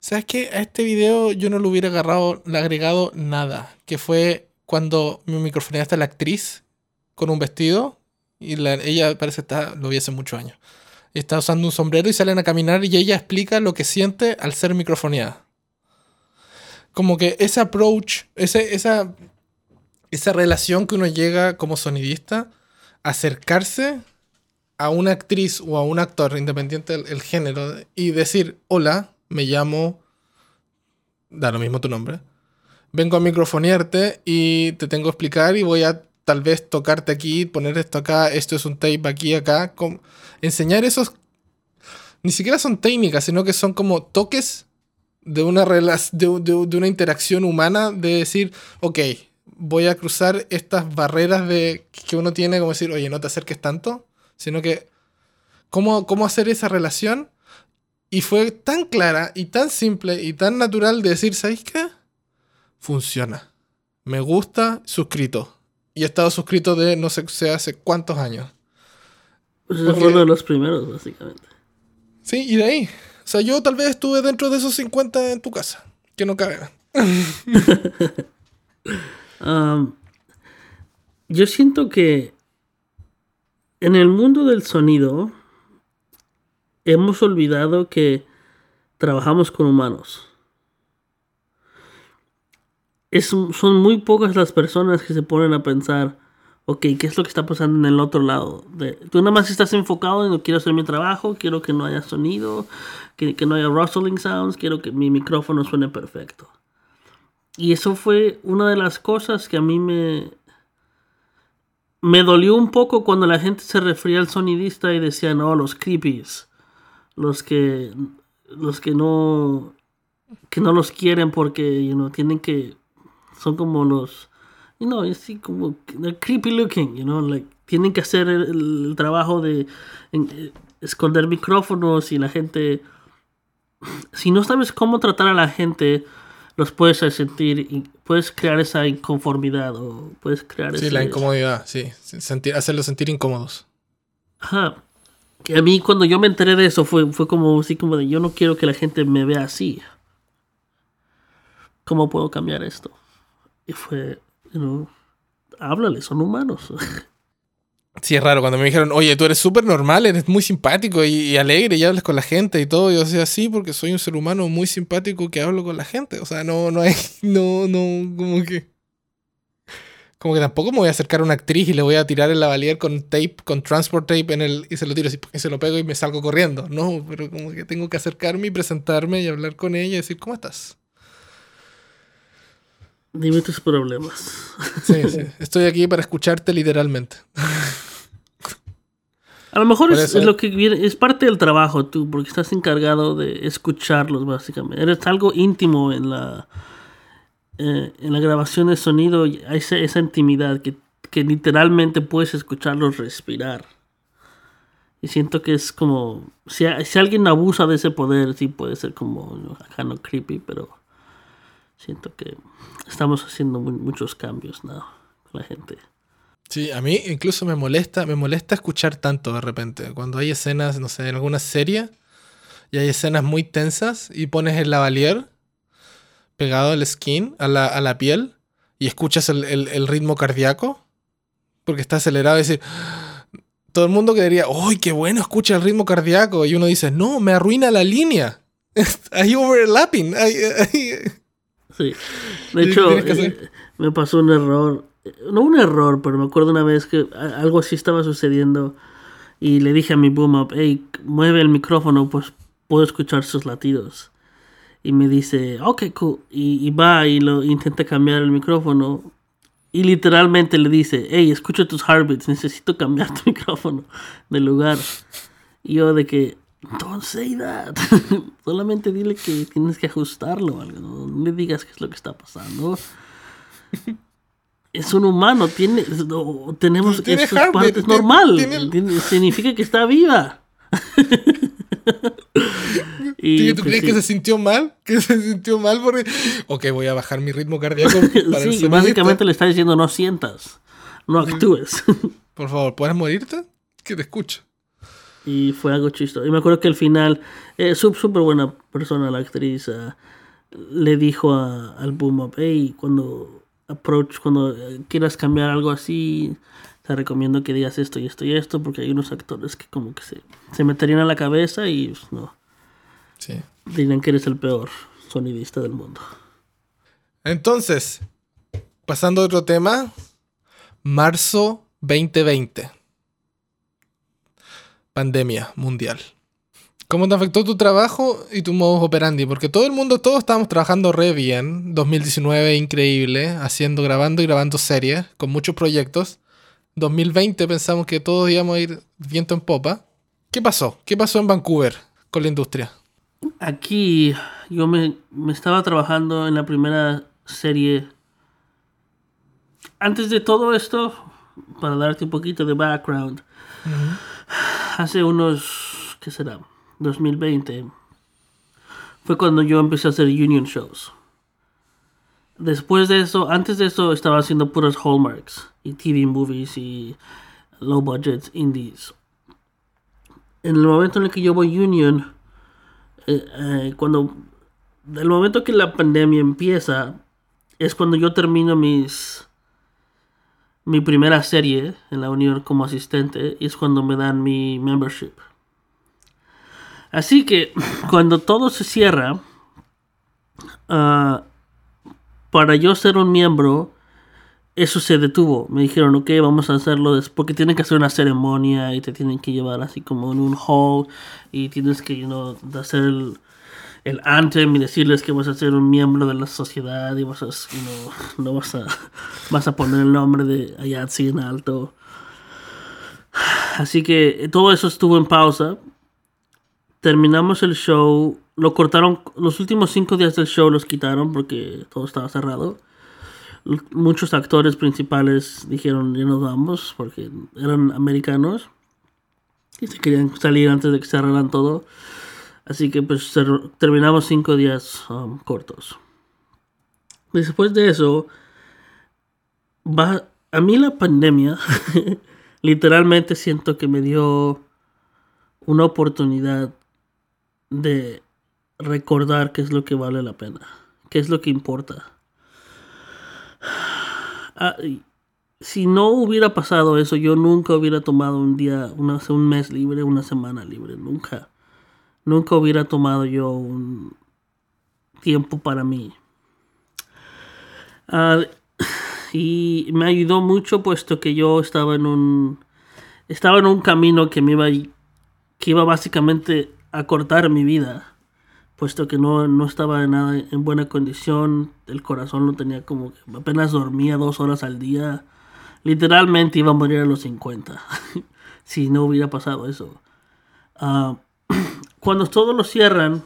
¿sabes qué? A este video yo no le hubiera agarrado, le agregado nada, que fue cuando me microfoneaste a la actriz con un vestido y la- ella parece que está, lo vi hace muchos años. Está usando un sombrero y salen a caminar y ella explica lo que siente al ser microfoneada. Como que ese approach, ese, esa, esa relación que uno llega como sonidista, acercarse a una actriz o a un actor, independiente del el género, y decir, hola, me llamo, da lo mismo tu nombre, vengo a microfonearte y te tengo que explicar y voy a tal vez tocarte aquí, poner esto acá, esto es un tape aquí, acá, enseñar esos, ni siquiera son técnicas, sino que son como toques de una, de una interacción humana, de decir, ok, voy a cruzar estas barreras de, que uno tiene, como decir, oye, no te acerques tanto, sino que, ¿cómo, cómo hacer esa relación? Y fue tan clara y tan simple y tan natural de decir, ¿sabéis qué? Funciona. Me gusta, suscrito. Y he estado suscrito de no sé, sé hace cuántos años. Pues Porque- fue uno de los primeros, básicamente. Sí, y de ahí. O sea, yo tal vez estuve dentro de esos 50 en tu casa. Que no cabe. Am, yo siento que en el mundo del sonido hemos olvidado que trabajamos con humanos. Son muy pocas las personas que se ponen a pensar, ok, ¿qué es lo que está pasando en el otro lado? De- tú nada más estás enfocado en quiero hacer mi trabajo, quiero que no haya sonido, que, que no haya rustling sounds, quiero que mi micrófono suene perfecto. Y eso fue una de las cosas que a mí me, me dolió un poco cuando la gente se refería al sonidista y decía, no, los creepies, los que, los que no, que no los quieren porque, you know, tienen que, son como los, you know, así como, creepy looking, you know, like, tienen que hacer el, trabajo de esconder micrófonos y la gente, si no sabes cómo tratar a la gente, los puedes sentir, puedes crear esa inconformidad o puedes crear Sí, ese- la incomodidad, sí. Sentir, hacerlos sentir incómodos. Ajá. Que a mí cuando yo me enteré de eso fue, fue como así como de yo no quiero que la gente me vea así. ¿Cómo puedo cambiar esto? Y fue, you know, háblale, son humanos. Sí, es raro. Cuando me dijeron, oye, tú eres súper normal, eres muy simpático y, y alegre y hablas con la gente y todo. Yo decía, sí, porque soy un ser humano muy simpático que hablo con la gente. O sea, no, no hay, no, no, como que... Como que tampoco me voy a acercar a una actriz y le voy a tirar el lavalier con tape, con transport tape en el, y se lo tiro así, y se lo pego y me salgo corriendo. No, pero como que tengo que acercarme y presentarme y hablar con ella y decir, ¿cómo estás? Dime tus problemas. Sí, sí. Estoy aquí para escucharte literalmente. A lo mejor es, lo que viene, es parte del trabajo tú, porque estás encargado de escucharlos básicamente. Eres algo íntimo en la eh, en la grabación de sonido, hay esa, esa intimidad que, que literalmente puedes escucharlos respirar. Y siento que es como, si, si alguien abusa de ese poder, sí puede ser como, acá no creepy, pero siento que estamos haciendo mu- muchos cambios ¿no? con la gente. Sí, a mí incluso me molesta, me molesta escuchar tanto de repente. Cuando hay escenas, no sé, en alguna serie y hay escenas muy tensas y pones el lavalier pegado al skin, a la, a la piel, y escuchas el, el- el ritmo cardíaco, porque está acelerado y decir, todo el mundo quedaría, ¡ay, qué bueno! Escucha el ritmo cardíaco. Y uno dice, no, me arruina la línea. hay overlapping. hay- hay- Sí. De hecho, eh, me pasó un error. No un error, pero me acuerdo una vez que algo así estaba sucediendo y le dije a mi boom up, hey, mueve el micrófono, pues puedo escuchar sus latidos. Y me dice, ok, cool. Y, y va y lo intenta cambiar el micrófono. Y literalmente le dice, hey, escucho tus heartbeats, necesito cambiar tu micrófono de lugar. Y yo de que, don't say that. Solamente dile que tienes que ajustarlo o algo. No le digas qué es lo que está pasando. Es un humano, tiene, no, tenemos Tiene eso es heartbeat, parte- es tiene- normal. tiene- tiene- significa que está viva. Y, ¿Tú pues, crees sí. que se sintió mal? ¿Que se sintió mal porque... Ok, voy a bajar mi ritmo cardíaco para el Sí, básicamente le está diciendo no sientas, no actúes. Por favor, ¿puedes morirte? Que te escucho. Y fue algo chistoso. Y me acuerdo que al final, es súper buena persona la actriz, ah, le dijo a, al Boom Up, hey, cuando approach, cuando eh, quieras cambiar algo así, te recomiendo que digas esto y esto y esto, porque hay unos actores que como que se, se meterían a la cabeza y pues, no. Sí. Dirían que eres el peor sonidista del mundo. Entonces, pasando a otro tema, marzo 2020. Pandemia mundial. ¿Cómo te afectó tu trabajo y tu modus operandi? Porque todo el mundo, todos estábamos trabajando re bien. 2019 increíble, haciendo, grabando y grabando series con muchos proyectos. 2020 pensamos que todos íbamos a ir viento en popa. ¿Qué pasó? ¿Qué pasó en Vancouver con la industria? Aquí yo me, me estaba trabajando en la primera serie. Antes de todo esto, para darte un poquito de background, hace unos, ¿qué será? 2020, fue cuando yo empecé a hacer union shows. Después de eso, antes de eso, estaba haciendo puros hallmarks y TV movies y low budget indies. En el momento en el que yo voy union, eh, eh, cuando el momento que la pandemia empieza, es cuando yo termino mis mi primera serie en la unión como asistente y es cuando me dan mi membership. Así que cuando todo se cierra, ah, para yo ser un miembro, eso se detuvo. Me dijeron, ok, vamos a hacerlo porque tienen que hacer una ceremonia y te tienen que llevar así como en un hall y tienes que you know, hacer el, el anthem y decirles que vas a ser un miembro de la sociedad y vas a, you know, no vas a, vas a poner el nombre de Ayatsi en alto. Así que todo eso estuvo en pausa terminamos el show, lo cortaron, los últimos cinco días del show los quitaron porque todo estaba cerrado. Muchos actores principales dijeron ya nos vamos porque eran americanos y se querían salir antes de que cerraran todo. Así que pues terminamos cinco días um, cortos. Después de eso, va, a mí la pandemia literalmente siento que me dio una oportunidad de recordar qué es lo que vale la pena, qué es lo que importa. Ah, si no hubiera pasado eso, yo nunca hubiera tomado un día, una, un mes libre, una semana libre, nunca. Nunca hubiera tomado yo un tiempo para mí. Ah, y me ayudó mucho puesto que yo estaba en un estaba en un camino que me iba que iba básicamente a cortar mi vida, puesto que no, no estaba nada en buena condición, el corazón lo tenía como que apenas dormía dos horas al día, literalmente iba a morir a los 50, si no hubiera pasado eso. Ah, cuando todos lo cierran,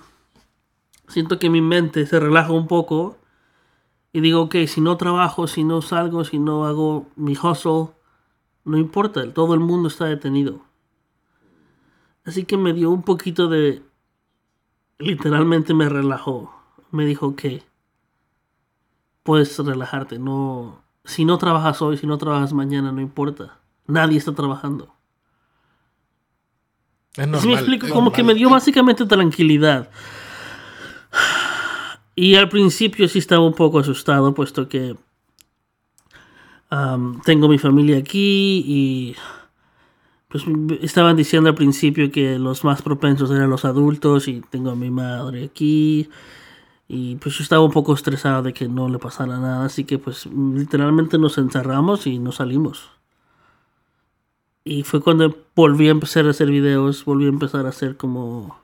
siento que mi mente se relaja un poco y digo, ok, si no trabajo, si no salgo, si no hago mi hustle, no importa, todo el mundo está detenido. Así que me dio un poquito de... Literalmente me relajó. Me dijo que puedes relajarte. No, si no trabajas hoy, si no trabajas mañana, no importa. Nadie está trabajando. Es normal, me explico, como que me dio básicamente tranquilidad. Y al principio sí estaba un poco asustado, puesto que tengo mi familia aquí y pues estaban diciendo al principio que los más propensos eran los adultos y tengo a mi madre aquí y pues yo estaba un poco estresado de que no le pasara nada, así que pues literalmente nos encerramos y nos salimos. Y fue cuando volví a empezar a hacer videos, volví a empezar a hacer como...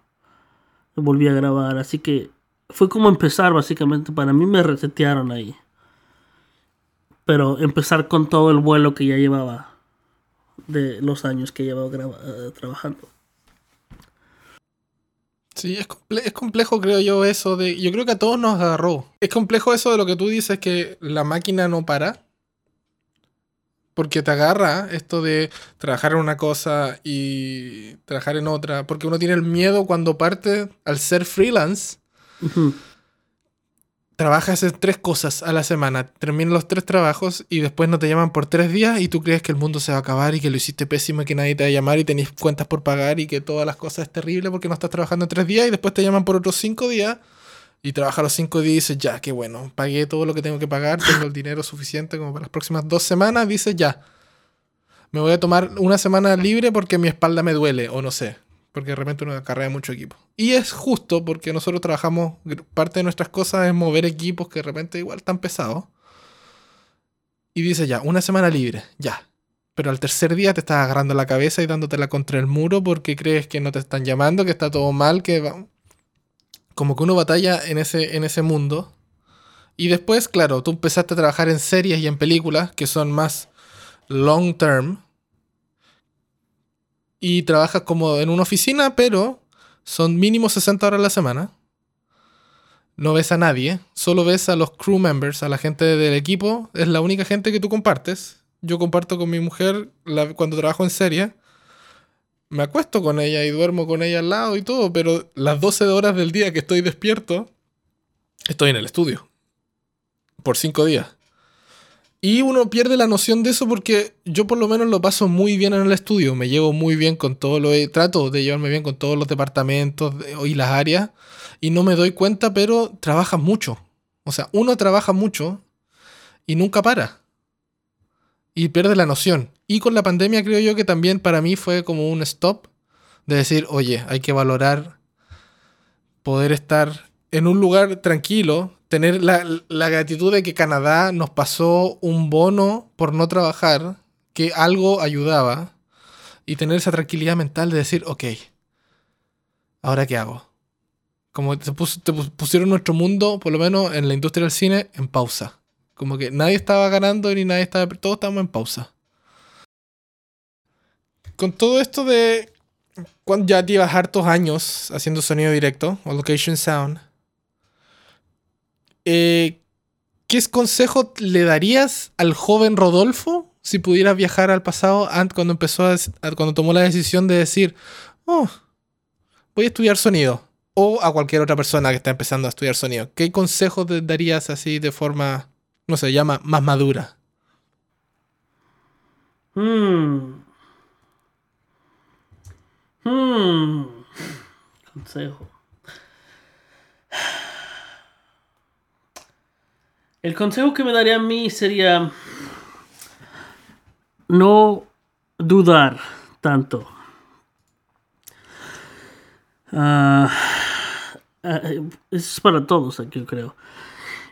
Volví a grabar, así que fue como empezar básicamente, para mí me resetearon ahí. Pero empezar con todo el vuelo que ya llevaba de los años que llevo eh, trabajando. Sí, es, es, complejo, creo yo, eso de. Yo creo que a todos nos agarró. Es complejo eso de lo que tú dices, que la máquina no para. Porque te agarra esto de trabajar en una cosa y trabajar en otra. Porque uno tiene el miedo cuando parte, al ser freelance, trabajas en tres cosas a la semana, terminas los tres trabajos y después no te llaman por tres días y tú crees que el mundo se va a acabar y que lo hiciste pésimo y que nadie te va a llamar y tenés cuentas por pagar y que todas las cosas es terrible porque no estás trabajando tres días y después te llaman por otros cinco días y trabajas los cinco días y dices, ya, qué bueno, pagué todo lo que tengo que pagar, tengo el dinero suficiente como para las próximas dos semanas, dices, ya, me voy a tomar una semana libre porque mi espalda me duele o no sé porque de repente uno acarrea mucho equipo. Y es justo porque nosotros trabajamos, parte de nuestras cosas es mover equipos que de repente igual están pesados. Y dice ya, una semana libre, ya. Pero al tercer día te estás agarrando la cabeza y dándotela contra el muro porque crees que no te están llamando, que está todo mal, que va... Como que uno batalla en ese, en ese mundo. Y después, claro, tú empezaste a trabajar en series y en películas que son más long term, y trabajas como en una oficina, pero son mínimo 60 horas a la semana. No ves a nadie, solo ves a los crew members, a la gente del equipo. Es la única gente que tú compartes. Yo comparto con mi mujer cuando trabajo en serie. Me acuesto con ella y duermo con ella al lado y todo, pero las 12 horas del día que estoy despierto, estoy en el estudio. Por 5 días. Y uno pierde la noción de eso porque yo por lo menos lo paso muy bien en el estudio. Me llevo muy bien con todo lo... Trato de llevarme bien con todos los departamentos y las áreas. Y no me doy cuenta, pero trabaja mucho. O sea, uno trabaja mucho y nunca para. Y pierde la noción. Y con la pandemia creo yo que también para mí fue como un stop de decir, oye, hay que valorar poder estar en un lugar tranquilo, tener la, gratitud de que Canadá nos pasó un bono por no trabajar, que algo ayudaba, y tener esa tranquilidad mental de decir, ok, ¿ahora qué hago? Como te, pusieron nuestro mundo, por lo menos en la industria del cine, en pausa. Como que nadie estaba ganando ni nadie estaba... Todos estábamos en pausa. Con todo esto de... Cuando ya llevas hartos años haciendo sonido directo o location sound, eh, ¿qué consejo le darías al joven Rodolfo si pudieras viajar al pasado cuando empezó a, cuando tomó la decisión de decir, oh, voy a estudiar sonido? O a cualquier otra persona que está empezando a estudiar sonido. ¿Qué consejo te darías así de forma, no sé, llama más madura? Hmm. Hmm. Consejo. El consejo que me daría a mí sería no dudar tanto. Uh, es para todos aquí, yo creo.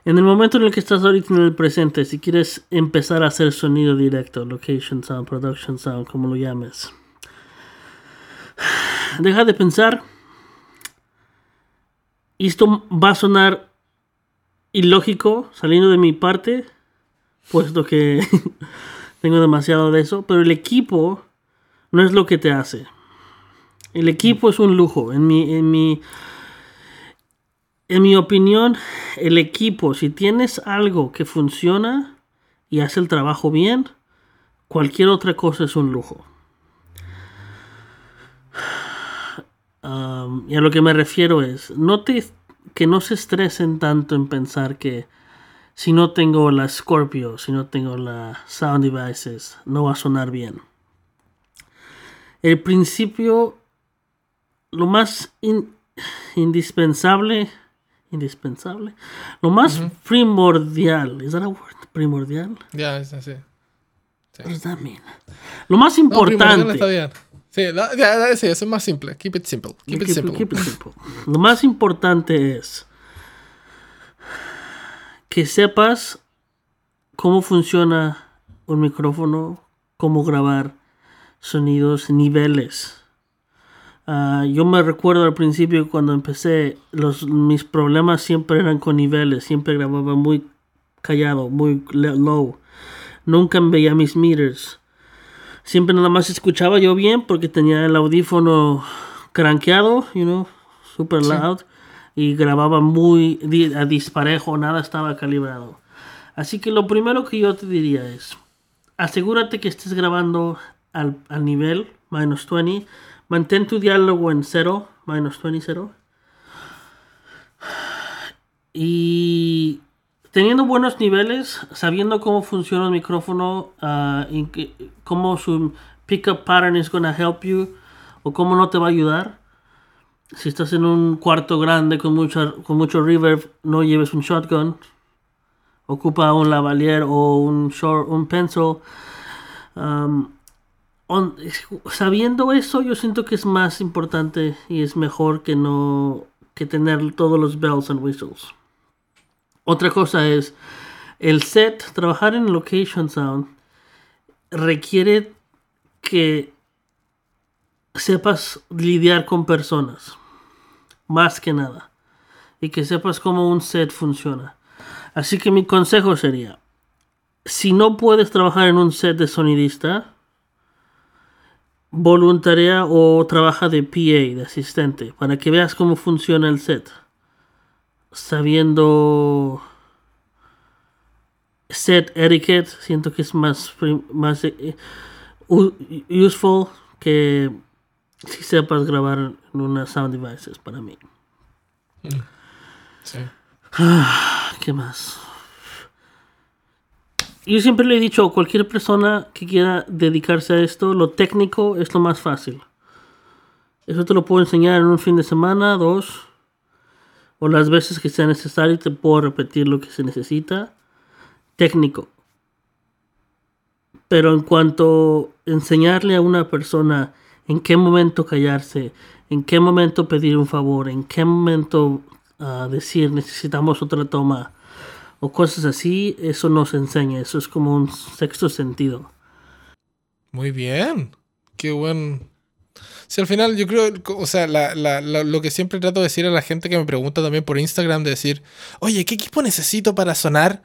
En el momento en el que estás ahorita en el presente, si quieres empezar a hacer sonido directo, location sound, production sound, como lo llames, deja de pensar. Esto va a sonar ilógico saliendo de mi parte, puesto que tengo demasiado de eso, pero el equipo no es lo que te hace. El equipo es un lujo. En mi, en mi, en mi opinión, el equipo, si tienes algo que funciona y hace el trabajo bien, cualquier otra cosa es un lujo. y a lo que me refiero es, no te que no se estresen tanto en pensar que si no tengo la Scorpio, si no tengo la Sound Devices, no va a sonar bien. El principio, lo más indispensable, indispensable, lo más primordial, ¿es that a word? Primordial? Ya, es así. Lo más importante. Sí, eso es más simple. Keep it simple. Keep, it, simple. Lo más importante es que sepas cómo funciona un micrófono, cómo grabar sonidos, niveles. Ah, yo me recuerdo al principio cuando empecé, los, mis problemas siempre eran con niveles, siempre grababa muy callado, muy low. Nunca veía mis meters siempre nada más escuchaba yo bien porque tenía el audífono cranqueado, you know, super loud y grababa muy a disparejo, nada estaba calibrado. Así que lo primero que yo te diría es, asegúrate que estés grabando al, al nivel minus 20, mantén tu diálogo en cero, minus 20, cero. y teniendo buenos niveles, sabiendo cómo funciona el micrófono, que- cómo su pickup pattern is going to help you, o cómo no te va a ayudar. Si estás en un cuarto grande con, mucha, con mucho reverb, no lleves un shotgun. Ocupa un lavalier o un, short, un pencil. Um, sabiendo eso, yo siento que es más importante y es mejor que no que tener todos los bells and whistles. Otra cosa es el set, trabajar en location sound requiere que sepas lidiar con personas, más que nada, y que sepas cómo un set funciona. Así que mi consejo sería, si no puedes trabajar en un set de sonidista, voluntaria o trabaja de PA, de asistente, para que veas cómo funciona el set. Sabiendo set etiquette, siento que es más, más eh, useful que si sepas grabar en una sound devices para mí. Sí. ¿Qué más? Yo siempre le he dicho a cualquier persona que quiera dedicarse a esto, lo técnico es lo más fácil. Eso te lo puedo enseñar en un fin de semana, dos, o las veces que sea necesario, te puedo repetir lo que se necesita. Técnico. Pero en cuanto enseñarle a una persona en qué momento callarse, en qué momento pedir un favor, en qué momento ah, decir necesitamos otra toma o cosas así, eso no se enseña, eso es como un sexto sentido. Muy bien. Qué buen. Si al final yo creo, o sea, lo que siempre trato de decir a la gente que me pregunta también por Instagram, de decir, oye, ¿qué equipo necesito para sonar?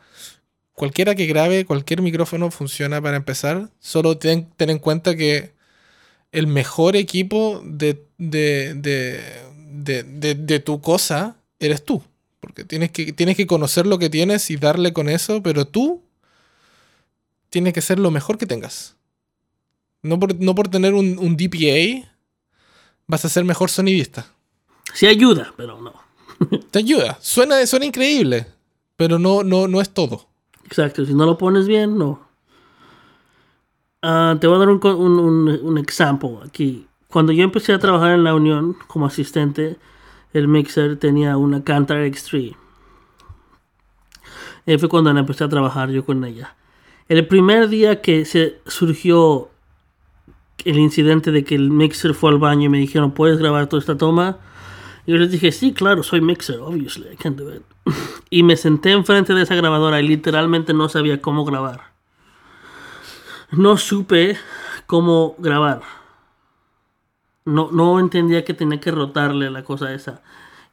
Cualquiera que grabe, cualquier micrófono funciona para empezar. Solo ten, en cuenta que el mejor equipo de, de, de, de, tu cosa eres tú. Porque tienes que, tienes que conocer lo que tienes y darle con eso, pero tú tienes que ser lo mejor que tengas. No por, no por tener un DPA vas a ser mejor sonidista. Sí ayuda, pero no. Te ayuda. Suena, suena increíble, pero no, no, no es todo. Exacto, si no lo pones bien, no. Ah, te voy a dar un, co- un, un, un ejemplo aquí. Cuando yo empecé a trabajar en la Unión como asistente, el mixer tenía una Cantar X3. Y fue cuando empecé a trabajar yo con ella. El primer día que se surgió el incidente de que el mixer fue al baño y me dijeron, ¿puedes grabar toda esta toma? Yo les dije, sí, claro, soy mixer, obviously, I can do it. Y me senté enfrente de esa grabadora y literalmente no sabía cómo grabar. No supe cómo grabar. No, no entendía que tenía que rotarle la cosa esa.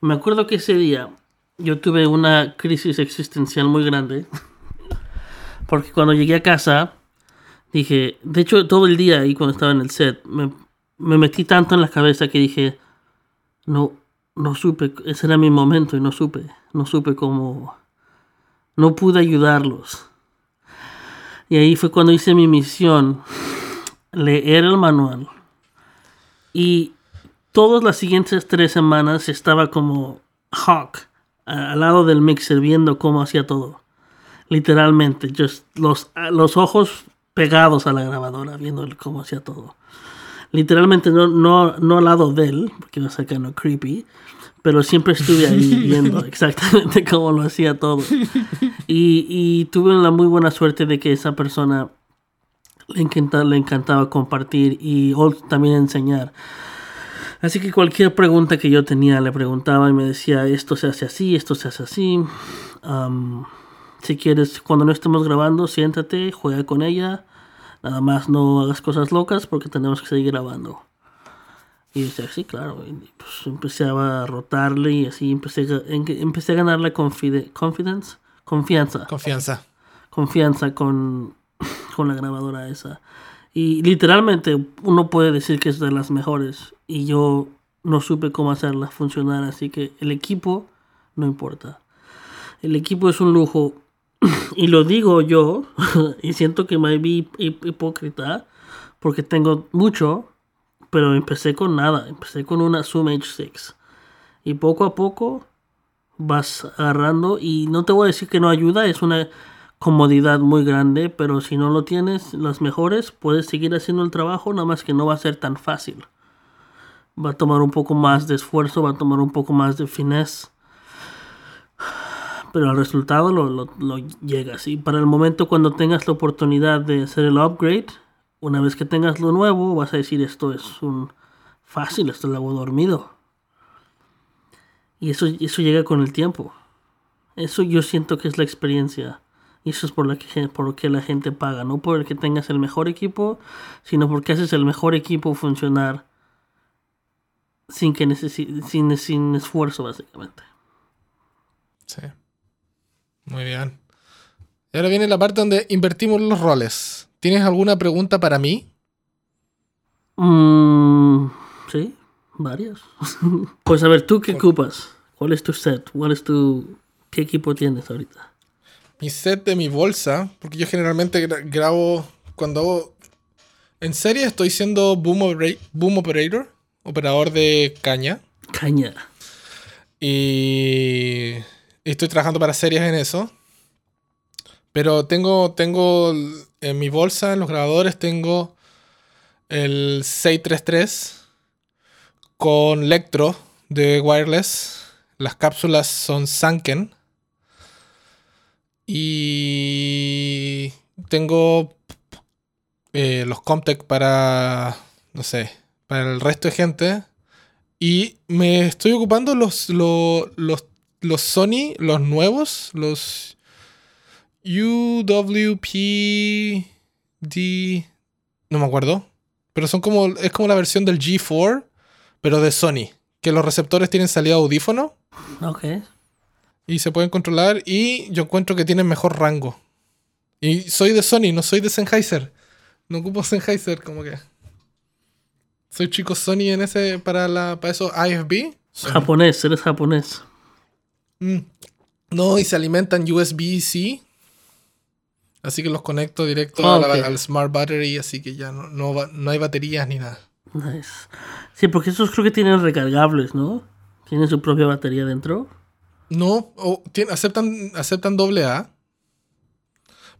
Me acuerdo que ese día yo tuve una crisis existencial muy grande. Porque cuando llegué a casa, dije, de hecho todo el día ahí cuando estaba en el set, me, me metí tanto en la cabeza que dije, no, no supe, ese era mi momento y no supe, no supe cómo, no pude ayudarlos. Y ahí fue cuando hice mi misión, leer el manual. Y todas las siguientes tres semanas estaba como Hawk, al lado del mixer, viendo cómo hacía todo. Literalmente, just los, los ojos pegados a la grabadora, viendo cómo hacía todo. Literalmente, no, no, no al lado de él, porque va a ser kind of creepy, pero siempre estuve ahí viendo exactamente cómo lo hacía todo. Y, y tuve la muy buena suerte de que esa persona le encantaba, le encantaba compartir y también enseñar. Así que cualquier pregunta que yo tenía le preguntaba y me decía, esto se hace así, esto se hace así. Am, si quieres, cuando no estemos grabando, siéntate, juega con ella. Nada más no hagas cosas locas porque tenemos que seguir grabando. Y decía, sí, claro. Y pues empecé a rotarle y así empecé, empecé a ganar la confide- confidence, confianza Confianza. confianza con, con la grabadora esa. Y literalmente uno puede decir que es de las mejores. Y yo no supe cómo hacerla funcionar. Así que el equipo no importa. El equipo es un lujo. Y lo digo yo. y siento que me vi hip- hipócrita. Porque tengo mucho. Pero empecé con nada. Empecé con una Zoom H6. Y poco a poco vas agarrando y no te voy a decir que no ayuda, es una comodidad muy grande, pero si no lo tienes, las mejores, puedes seguir haciendo el trabajo, nada más que no va a ser tan fácil. Va a tomar un poco más de esfuerzo, va a tomar un poco más de finesse. Pero el resultado lo, lo, lo llegas. Y para el momento cuando tengas la oportunidad de hacer el upgrade, una vez que tengas lo nuevo, vas a decir esto es un fácil, esto lo hago dormido. Y eso, eso llega con el tiempo. Eso yo siento que es la experiencia. Y eso es por lo que, por lo que la gente paga. No por el que tengas el mejor equipo, sino porque haces el mejor equipo funcionar sin, que sin, sin esfuerzo, básicamente. Sí. Muy bien. Y ahora viene la parte donde invertimos los roles. ¿Tienes alguna pregunta para mí? Mm, sí, varias. pues a ver, ¿tú qué ocupas? ¿Cuál es tu set? ¿Cuál es tu... ¿Qué equipo tienes ahorita? Mi set de mi bolsa, porque yo generalmente grabo cuando hago... En serie estoy siendo boom, boom operator, operador de caña. Caña. Y estoy trabajando para series en eso. Pero tengo, tengo en mi bolsa, en los grabadores, tengo el 633 con Lectro de wireless. Las cápsulas son Sanken. Y tengo eh, los Comtech para, no sé, para el resto de gente. Y me estoy ocupando los, los, los, los Sony, los nuevos, los UWPD. No me acuerdo. Pero son como. Es como la versión del G4, pero de Sony. Que los receptores tienen salida audífono. Ok. Y se pueden controlar. Y yo encuentro que tienen mejor rango. Y soy de Sony, no soy de Sennheiser. No ocupo Sennheiser, como que. Soy chico Sony en ese. Para, la, para eso IFB. Japonés, eres japonés. Mm. No, y se alimentan USB-C. Así que los conecto directo Ah, a la- ok. al Smart Battery, así que ya no, no, va- no hay baterías ni nada. Nice. Sí, porque esos creo que tienen recargables, ¿no? Tienen su propia batería dentro. No, o aceptan, aceptan doble A,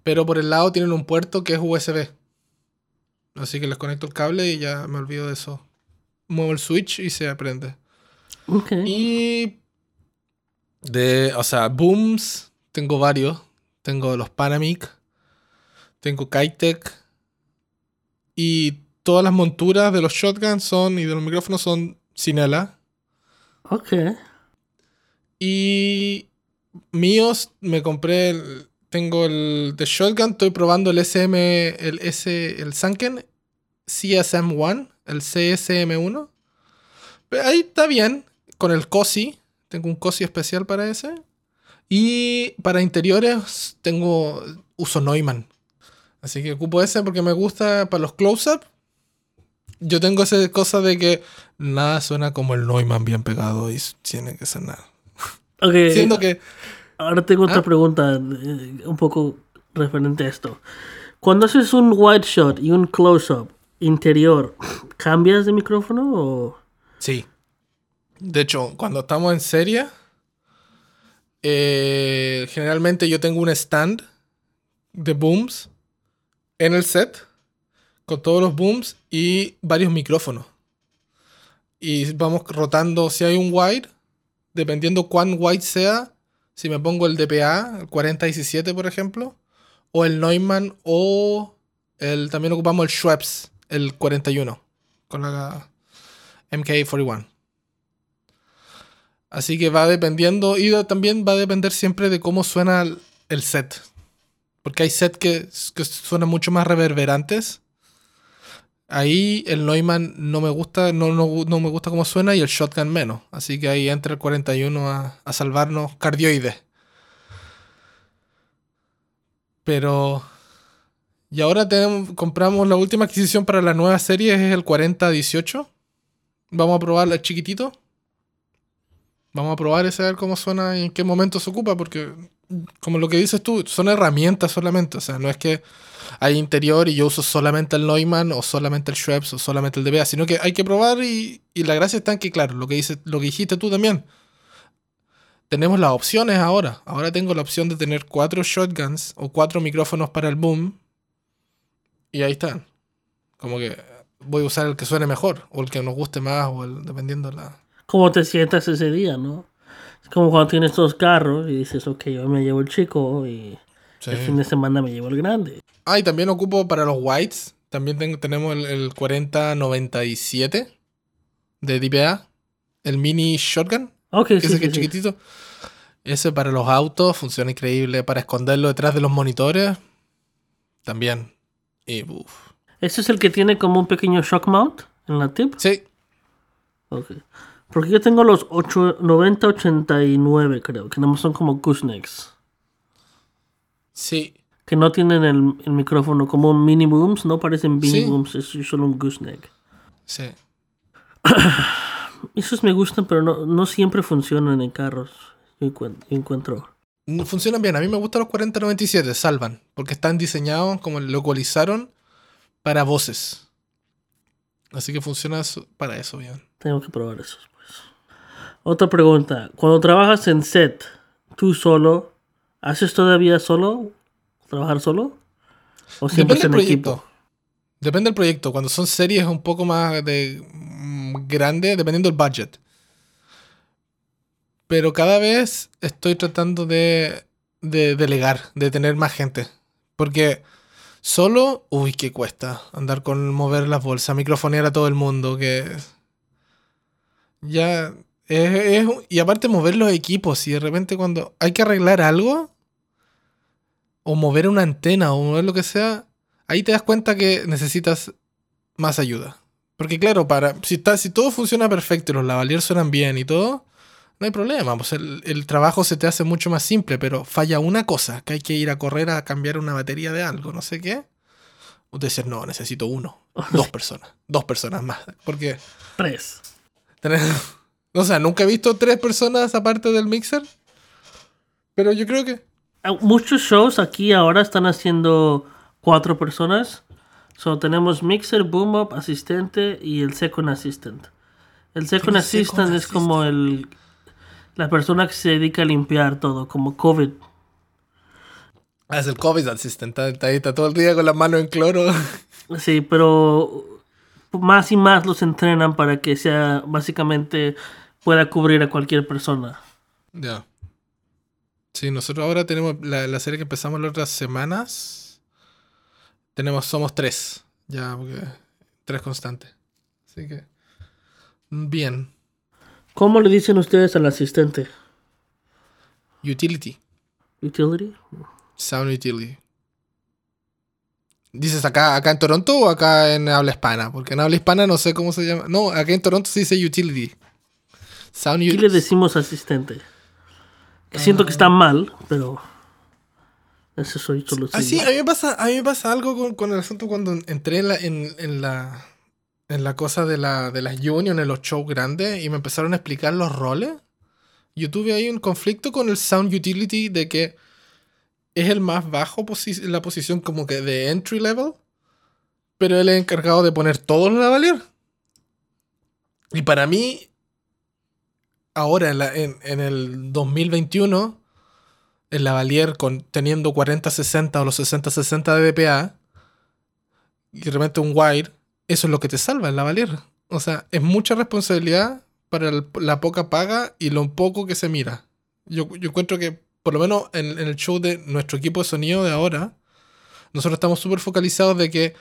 pero por el lado tienen un puerto que es USB. Así que les conecto el cable y ya me olvido de eso. Muevo el switch y se aprende. Y de, o sea, booms, tengo varios. Tengo los Panamic, tengo Kitec y todas las monturas de los shotguns son y de los micrófonos son Cinela. Ok. Y míos me compré el- tengo el de shotgun, estoy probando el SM el S el Sanken CSM1, el CSM1. Pero ahí está bien con el COSI, tengo un COSI especial para ese. Y para interiores tengo uso Neumann. Así que ocupo ese porque me gusta para los close-up. Yo tengo esa cosa de que nada suena como el Neumann bien pegado y tiene que sonar. Ok. Siendo que Ahora tengo otra Ah. pregunta eh, un poco referente a esto. Cuando haces un wide shot y un close-up interior, ¿cambias de micrófono o...? Sí. De hecho, cuando estamos en serie, eh, generalmente yo tengo un stand de booms en el set con todos los booms y varios micrófonos. Y vamos rotando si hay un wide, dependiendo cuán wide sea, si me pongo el DPA, el 4017 por ejemplo, o el Neumann o el también ocupamos el Schweppes, el 41 con la MK41. Así que va dependiendo y también va a depender siempre de cómo suena el, el set. Porque hay sets que, que suenan mucho más reverberantes. Ahí el Neumann no me gusta, no, no, no me gusta cómo suena y el Shotgun menos. Así que ahí entra el 41 a, a salvarnos cardioides. Pero... Y ahora tenemos, compramos la última adquisición para la nueva serie, es el 4018. Vamos a probarla chiquitito. Vamos a probar ese a ver cómo suena y en qué momento se ocupa, porque como lo que dices tú, son herramientas solamente. O sea, no es que hay interior y yo uso solamente el Neumann o solamente el Schweppes o solamente el DBA, sino que hay que probar y, y la gracia está en que, claro, lo que, dice, lo que dijiste tú también. tenemos las opciones ahora. Ahora tengo la opción de tener cuatro shotguns o cuatro micrófonos para el boom. Y ahí están. Como que voy a usar el que suene mejor, o el que nos guste más, o el, dependiendo la. ¿Cómo te sientas ese día, no? Es como cuando tienes dos carros y dices, ok, yo me llevo el chico y Sí. el fin de semana me llevo el grande. Ah, y también ocupo para los whites. También tengo- tenemos el, el 4097 de DPA. El mini shotgun. Ok, sí, ese sí, que es chiquitito. Ese para los autos funciona increíble. Para esconderlo detrás de los monitores. También. Y uf. ¿Ese es el que tiene como un pequeño shock mount en la tip? Sí. Ok. Porque yo tengo los 8, 90-89, creo, que no son como goosenecks. Sí. Que no tienen el, el micrófono como un mini booms, no parecen mini Sí. booms, es solo un gooseneck. Sí. Esos me gustan, pero no, no siempre funcionan en carros. Yo encuent- yo encuentro. No Funcionan bien. A mí me gustan los 4097. Salvan. Porque están diseñados, como localizaron, para voces. Así que funciona para eso bien. Tengo que probar esos. Otra pregunta. Cuando trabajas en set, tú solo, ¿haces todavía solo? ¿Trabajar solo? ¿O siempre Depende en proyecto. equipo? Depende del proyecto. Cuando son series un poco más de mm, grande, dependiendo del budget. Pero cada vez estoy tratando de, de delegar, de tener más gente. Porque solo, uy, que cuesta andar con mover las bolsas, microfonear a todo el mundo, que ya es, es- y aparte mover los equipos y de repente cuando hay que arreglar algo o mover una antena o mover lo que sea, ahí te das cuenta que necesitas más ayuda. Porque claro, para si, está, si todo funciona perfecto y los lavaliers suenan bien y todo, no hay problema. Pues el, el trabajo se te hace mucho más simple, pero falla una cosa, que hay que ir a correr a cambiar una batería de algo, no sé qué. Usted dice, no, necesito uno, dos personas, dos personas más. Porque, Tres. tener- o sea, nunca he visto tres personas aparte del mixer. Pero yo creo que... Ah, Muchos shows aquí ahora están haciendo cuatro personas. So, tenemos mixer, boom up, asistente y el second assistant. El second assistant es como el la persona que se dedica a limpiar todo, como COVID. Ah, es el COVID assistant, está, está todo el día con las manos en cloro. Sí, pero más y más los entrenan para que sea básicamente pueda cubrir a cualquier persona. Ya. Sí, nosotros ahora tenemos la, la serie que empezamos las otras semanas. Tenemos, somos tres. Ya, porque tres constantes. Así que. Bien. ¿Cómo le dicen ustedes al asistente? Utility. Utility. Sound utility. ¿Dices acá, acá en Toronto o acá en habla hispana? Porque en habla hispana no sé cómo se llama. No, acá en Toronto se dice utility. Sound Aquí le decimos asistente. Que siento que está mal, pero ese soy solo Ah, sí, a mí me pasa, a mí me pasa algo con, con el asunto cuando entré en la, en, en la, en la cosa de, la, de las union, en los shows grandes, y me empezaron a explicar los roles. Yo tuve ahí un conflicto con el Sound Utility de que es el más bajo posi- la posición como que de entry level, pero él es encargado de poner todos los lavalier. Y para mí, ahora en, la- en- en el 2021, el lavalier con, teniendo 40-60 o los 60-60 de DPA, y de repente un wire, eso es lo que te salva el lavalier. O sea, es mucha responsabilidad para la poca paga y lo poco que se mira. Yo, yo encuentro que, por lo menos en, en el show de nuestro equipo de sonido de ahora, nosotros estamos súper focalizados de que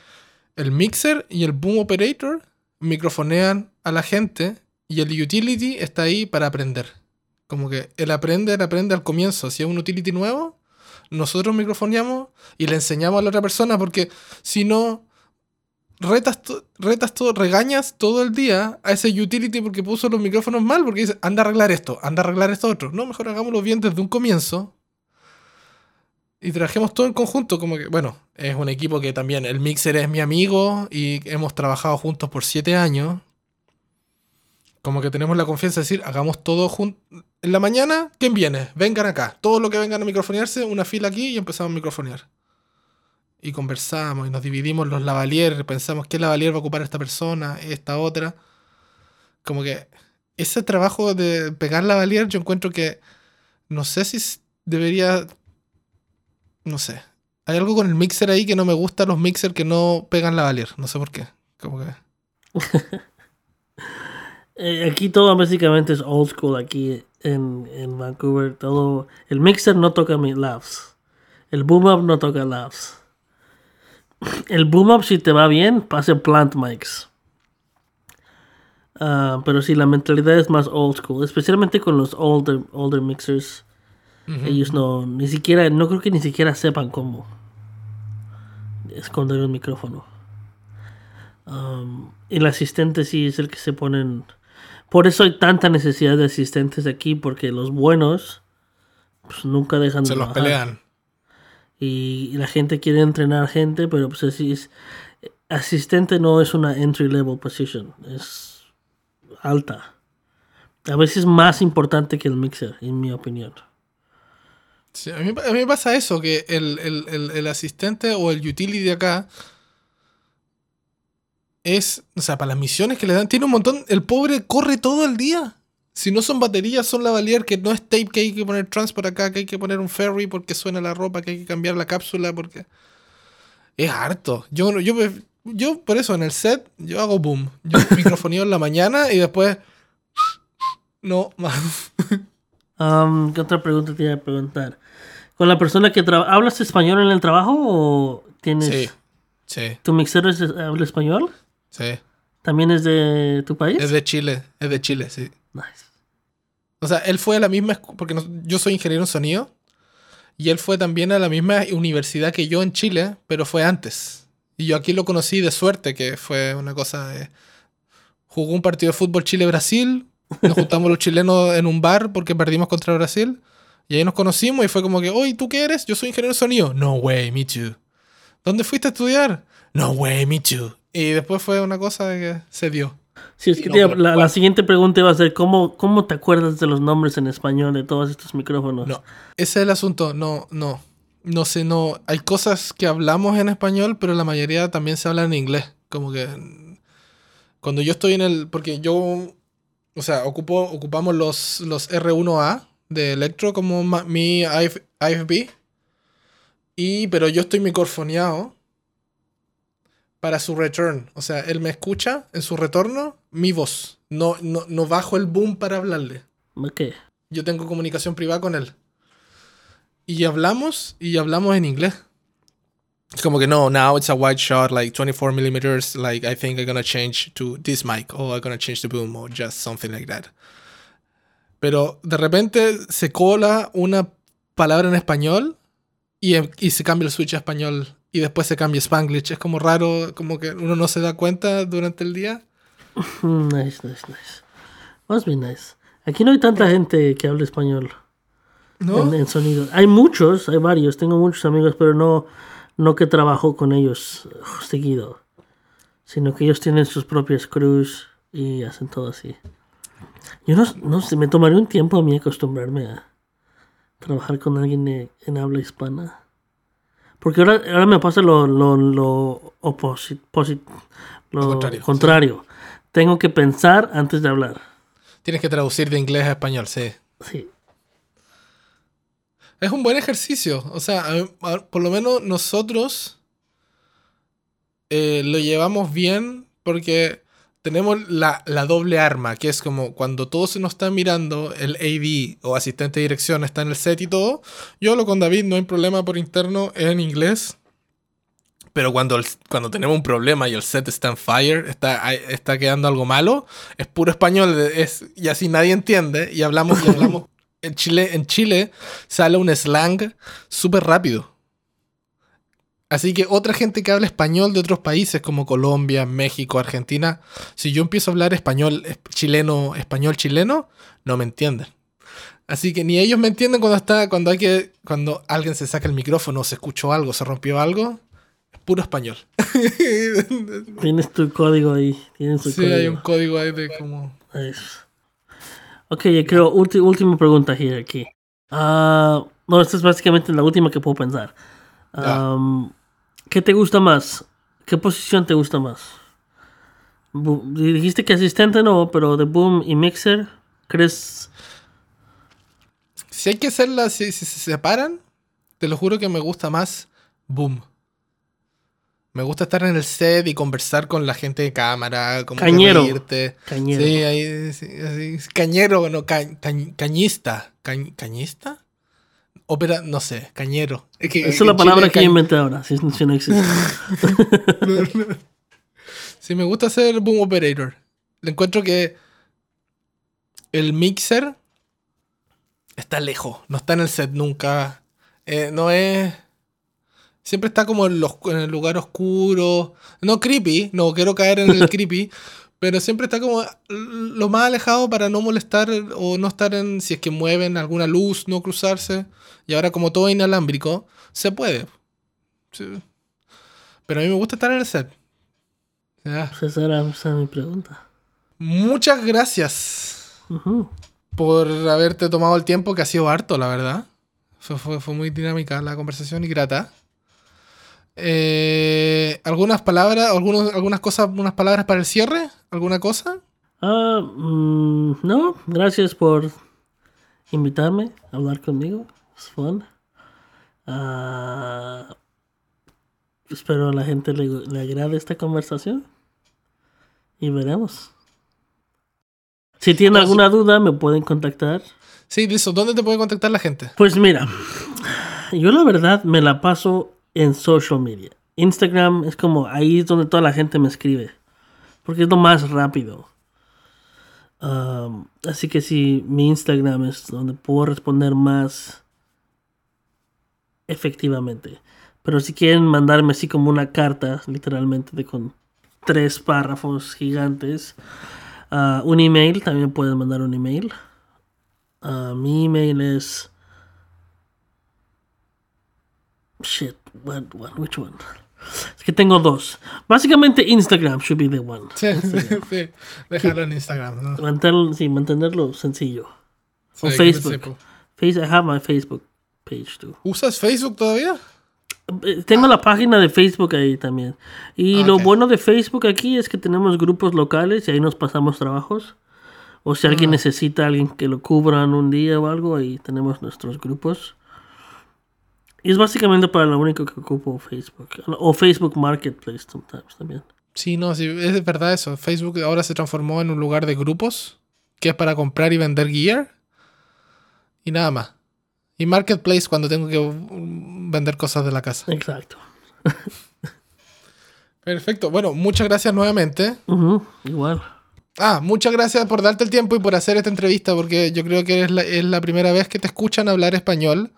el mixer y el boom operator microfonean a la gente y el utility está ahí para aprender. Como que él aprende, él aprende al comienzo. Si es un utility nuevo, nosotros microfoneamos y le enseñamos a la otra persona porque si no, retas, retas todo, regañas todo el día a ese utility porque puso los micrófonos mal, porque dice, anda a arreglar esto, anda a arreglar esto otro. No, mejor hagámoslo bien desde un comienzo. Y trabajemos todo en conjunto, como que, bueno, es un equipo que también, el mixer es mi amigo y hemos trabajado juntos por siete años. Como que tenemos la confianza de decir, hagamos todo juntos. En la mañana, ¿quién viene? Vengan acá. Todos los que vengan a microfonearse, una fila aquí y empezamos a microfonear. Y conversamos y nos dividimos los lavalier, pensamos qué lavalier va a ocupar esta persona, esta otra. Como que ese trabajo de pegar lavalier yo encuentro que No sé si debería. No sé. Hay algo con el mixer ahí que no me gusta, los mixer que no pegan la valier. No sé por qué. Como que. Eh, aquí todo básicamente es old school aquí en, en Vancouver. Todo, el mixer no toca mi lavs. El boom up no toca lavs. El boom up si te va bien, pasa plant mics. Ah, pero sí, la mentalidad es más old school, especialmente con los older, older mixers. Ellos no, ni siquiera, no creo que ni siquiera sepan cómo esconder un micrófono. Um, el asistente sí es el que se ponen. Por eso hay tanta necesidad de asistentes aquí, porque los buenos pues, nunca dejan Se de los trabajar. pelean. Y, y la gente quiere entrenar gente, pero pues así es. Asistente no es una entry level position, es alta. A veces más importante que el mixer, en mi opinión. Sí, a, mí, a mí me pasa eso, que el, el- el- el asistente o el utility de acá es, o sea, para las misiones que le dan, tiene un montón, el pobre corre todo el día. Si no son baterías, son lavalier, que no es tape, que hay que poner transport acá, que hay que poner un ferry porque suena la ropa, que hay que cambiar la cápsula porque... Es harto. Yo, yo, yo por eso en el set, yo hago boom. Yo microfoneo en la mañana y después... No, más. Um, ¿Qué otra pregunta te iba a preguntar? ¿Con la persona que trabaja, hablas español en el trabajo o tienes... Sí, sí, ¿Tu mixero es- habla español? Sí. ¿También es de tu país? Es de Chile, es de Chile, sí. Nice. O sea, él fue a la misma, porque no- yo soy ingeniero en sonido, y él fue también a la misma universidad que yo en Chile, pero fue antes. Y yo aquí lo conocí de suerte, que fue una cosa de... Jugó un partido de fútbol Chile-Brasil, nos juntamos los chilenos en un bar porque perdimos contra Brasil, y ahí nos conocimos y fue como que, oye, ¿tú qué eres? Yo soy ingeniero en sonido. No way, me too. ¿Dónde fuiste a estudiar? No way, me too. Y después fue una cosa de que se dio. Sí, es que No, pero la, siguiente pregunta iba a ser, ¿cómo, ¿cómo te acuerdas de los nombres en español de todos estos micrófonos? No, ese es el asunto. No, no. No sé, no. Hay cosas que hablamos en español, pero la mayoría también se habla en inglés. Como que. Cuando yo estoy en el. Porque yo. O sea, ocupo, ocupamos los, los R1A de Electro como ma- mi IF IFB. Y, pero yo estoy microfoneado para su return. O sea, él me escucha en su retorno, mi voz. No, no, no bajo el boom para hablarle Ok. yo tengo comunicación privada con él. Y hablamos, y hablamos en inglés. Es como que no, now it's a wide shot, like 24 millimeters, like I think I'm gonna change to this mic, or I'm gonna change the boom, or just something like that. Pero de repente se cola una palabra en español y, y se cambia el switch a español y después se cambia Spanglish. Es como raro, como que uno no se da cuenta durante el día. Nice, nice, nice. Must be nice. Aquí no hay tanta gente que hable español ¿No? en, en sonido. Hay muchos, hay varios, tengo muchos amigos, pero no, no que trabajo con ellos eh, seguido. Sino que ellos tienen sus propias crews y hacen todo así. Yo no, no sé, me tomaría un tiempo a mí acostumbrarme a trabajar con alguien de- en habla hispana. Porque ahora, ahora me pasa lo, lo, lo lo contrario. Tengo que pensar antes de hablar. Tienes que traducir de inglés a español, sí. Sí. Es un buen ejercicio. O sea, a- a- por lo menos nosotros eh, lo llevamos bien porque tenemos la, la doble arma, que es como cuando todos se nos están mirando, el AD o asistente de dirección está en el set y todo. Yo hablo con David, no hay problema por interno, es en inglés. Pero cuando, el- cuando tenemos un problema y el set está en fire, está, está quedando algo malo, es puro español es, y así nadie entiende y hablamos y hablamos. En Chile, en Chile sale un slang súper rápido. Así que otra gente que habla español de otros países como Colombia, México, Argentina, si yo empiezo a hablar español es- chileno, español chileno, no me entienden. Así que ni ellos me entienden cuando está, cuando hay que, cuando alguien se saca el micrófono, se escuchó algo, se rompió algo, es puro español. Tienes tu código ahí. Tienes tu sí, código. hay un código ahí de como. Ok, yo creo, ulti- última pregunta here, aquí. Ah, no, esta es básicamente la última que puedo pensar. Um, ¿Qué te gusta más? ¿Qué posición te gusta más? Dijiste que asistente no, pero de boom y mixer, ¿crees? Si hay que hacerla, si, si se separan, te lo juro que me gusta más Boom. Me gusta estar en el set y conversar con la gente de cámara, como que Cañero. Cañero. Sí, ahí, sí, así, cañero, no, ca- ca- cañista. Ca- ¿Cañista? Ópera, no sé, cañero. Es que Esa es la palabra Chile que yo inventé ahora, si, si no existe. Sí, me gusta ser boom operator. Le encuentro que el mixer está lejos, no está en el set nunca. Eh, no es. Siempre está como en, los- en el lugar oscuro. No creepy, no quiero caer en el creepy. Pero siempre está como lo más alejado para no molestar o no estar en. Si es que mueven alguna luz, no cruzarse. Y ahora, como todo inalámbrico, se puede. Sí. Pero a mí me gusta estar en el set. Pues esa era, esa era mi pregunta. Muchas gracias por haberte tomado el tiempo, que ha sido harto, la verdad. Fue, fue- fue muy dinámica la conversación y grata. Eh, ¿Algunas palabras, algunos, algunas cosas, unas palabras para el cierre? ¿Alguna cosa? Ah, mm, no, gracias por invitarme a hablar conmigo. Es fun. Ah, espero a la gente le, le agrade esta conversación. Y veremos. Si tienen alguna duda, me pueden contactar. Sí, listo. ¿Dónde te puede contactar la gente? Pues mira, yo la verdad me la paso en social media. Instagram es como ahí es donde toda la gente me escribe. Porque es lo más rápido. Um, así que sí, mi Instagram es donde puedo responder más efectivamente. Pero si quieren mandarme así como una carta, literalmente de con tres párrafos gigantes, ah, un email, también pueden mandar un email. Ah, mi email es Shit, what, what, which one? Es que tengo dos. Básicamente Instagram should be the one. Sí, sí. Déjalo en Instagram. ¿no? Mantenerlo, sí, mantenerlo sencillo. Sí, O Facebook. Face, I have my Facebook page. ¿Usas Facebook todavía? Eh, Tengo la página de Facebook ahí también. Y Ah, lo ok. bueno de Facebook aquí es que tenemos grupos locales y ahí nos pasamos trabajos. O si Ah. alguien necesita a alguien que lo cubran un día o algo, ahí tenemos nuestros grupos. Y es básicamente para lo único que ocupo Facebook. O Facebook Marketplace sometimes también. Sí, no, sí, es verdad eso. Facebook ahora se transformó en un lugar de grupos que es para comprar y vender gear y nada más. Y Marketplace cuando tengo que vender cosas de la casa. Exacto. Perfecto. Bueno, muchas gracias nuevamente. Igual. Ah, muchas gracias por darte el tiempo y por hacer esta entrevista, porque yo creo que es la, es la primera vez que te escuchan hablar español.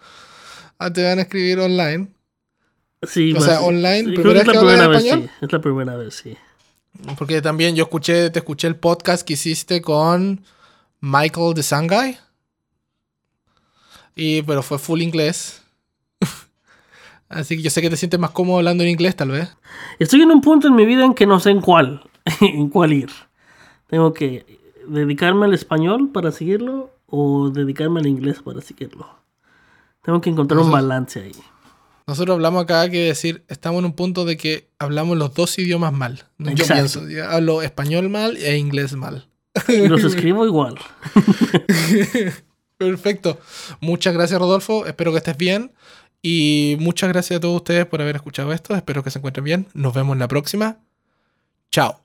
Ah, te van a escribir online. Sí, O más- sea, online, sí, ¿primera creo que es la primera vez, español? sí. Es la primera vez, sí. Porque también yo escuché, te escuché el podcast que hiciste con Michael de Shanghai. Y, pero fue full inglés. Así que yo sé que te sientes más cómodo hablando en inglés, tal vez. Estoy en un punto en mi vida en que no sé en cuál, en cuál ir. Tengo que dedicarme al español para seguirlo o dedicarme al inglés para seguirlo. Tengo que encontrar un Eso- balance ahí. Nosotros hablamos acá que decir, estamos en un punto de que hablamos los dos idiomas mal. Yo Exacto. pienso, yo hablo español mal e inglés mal. Y los escribo igual. Perfecto. Muchas gracias, Rodolfo. Espero que estés bien. Y muchas gracias a todos ustedes por haber escuchado esto. Espero que se encuentren bien. Nos vemos en la próxima. Chao.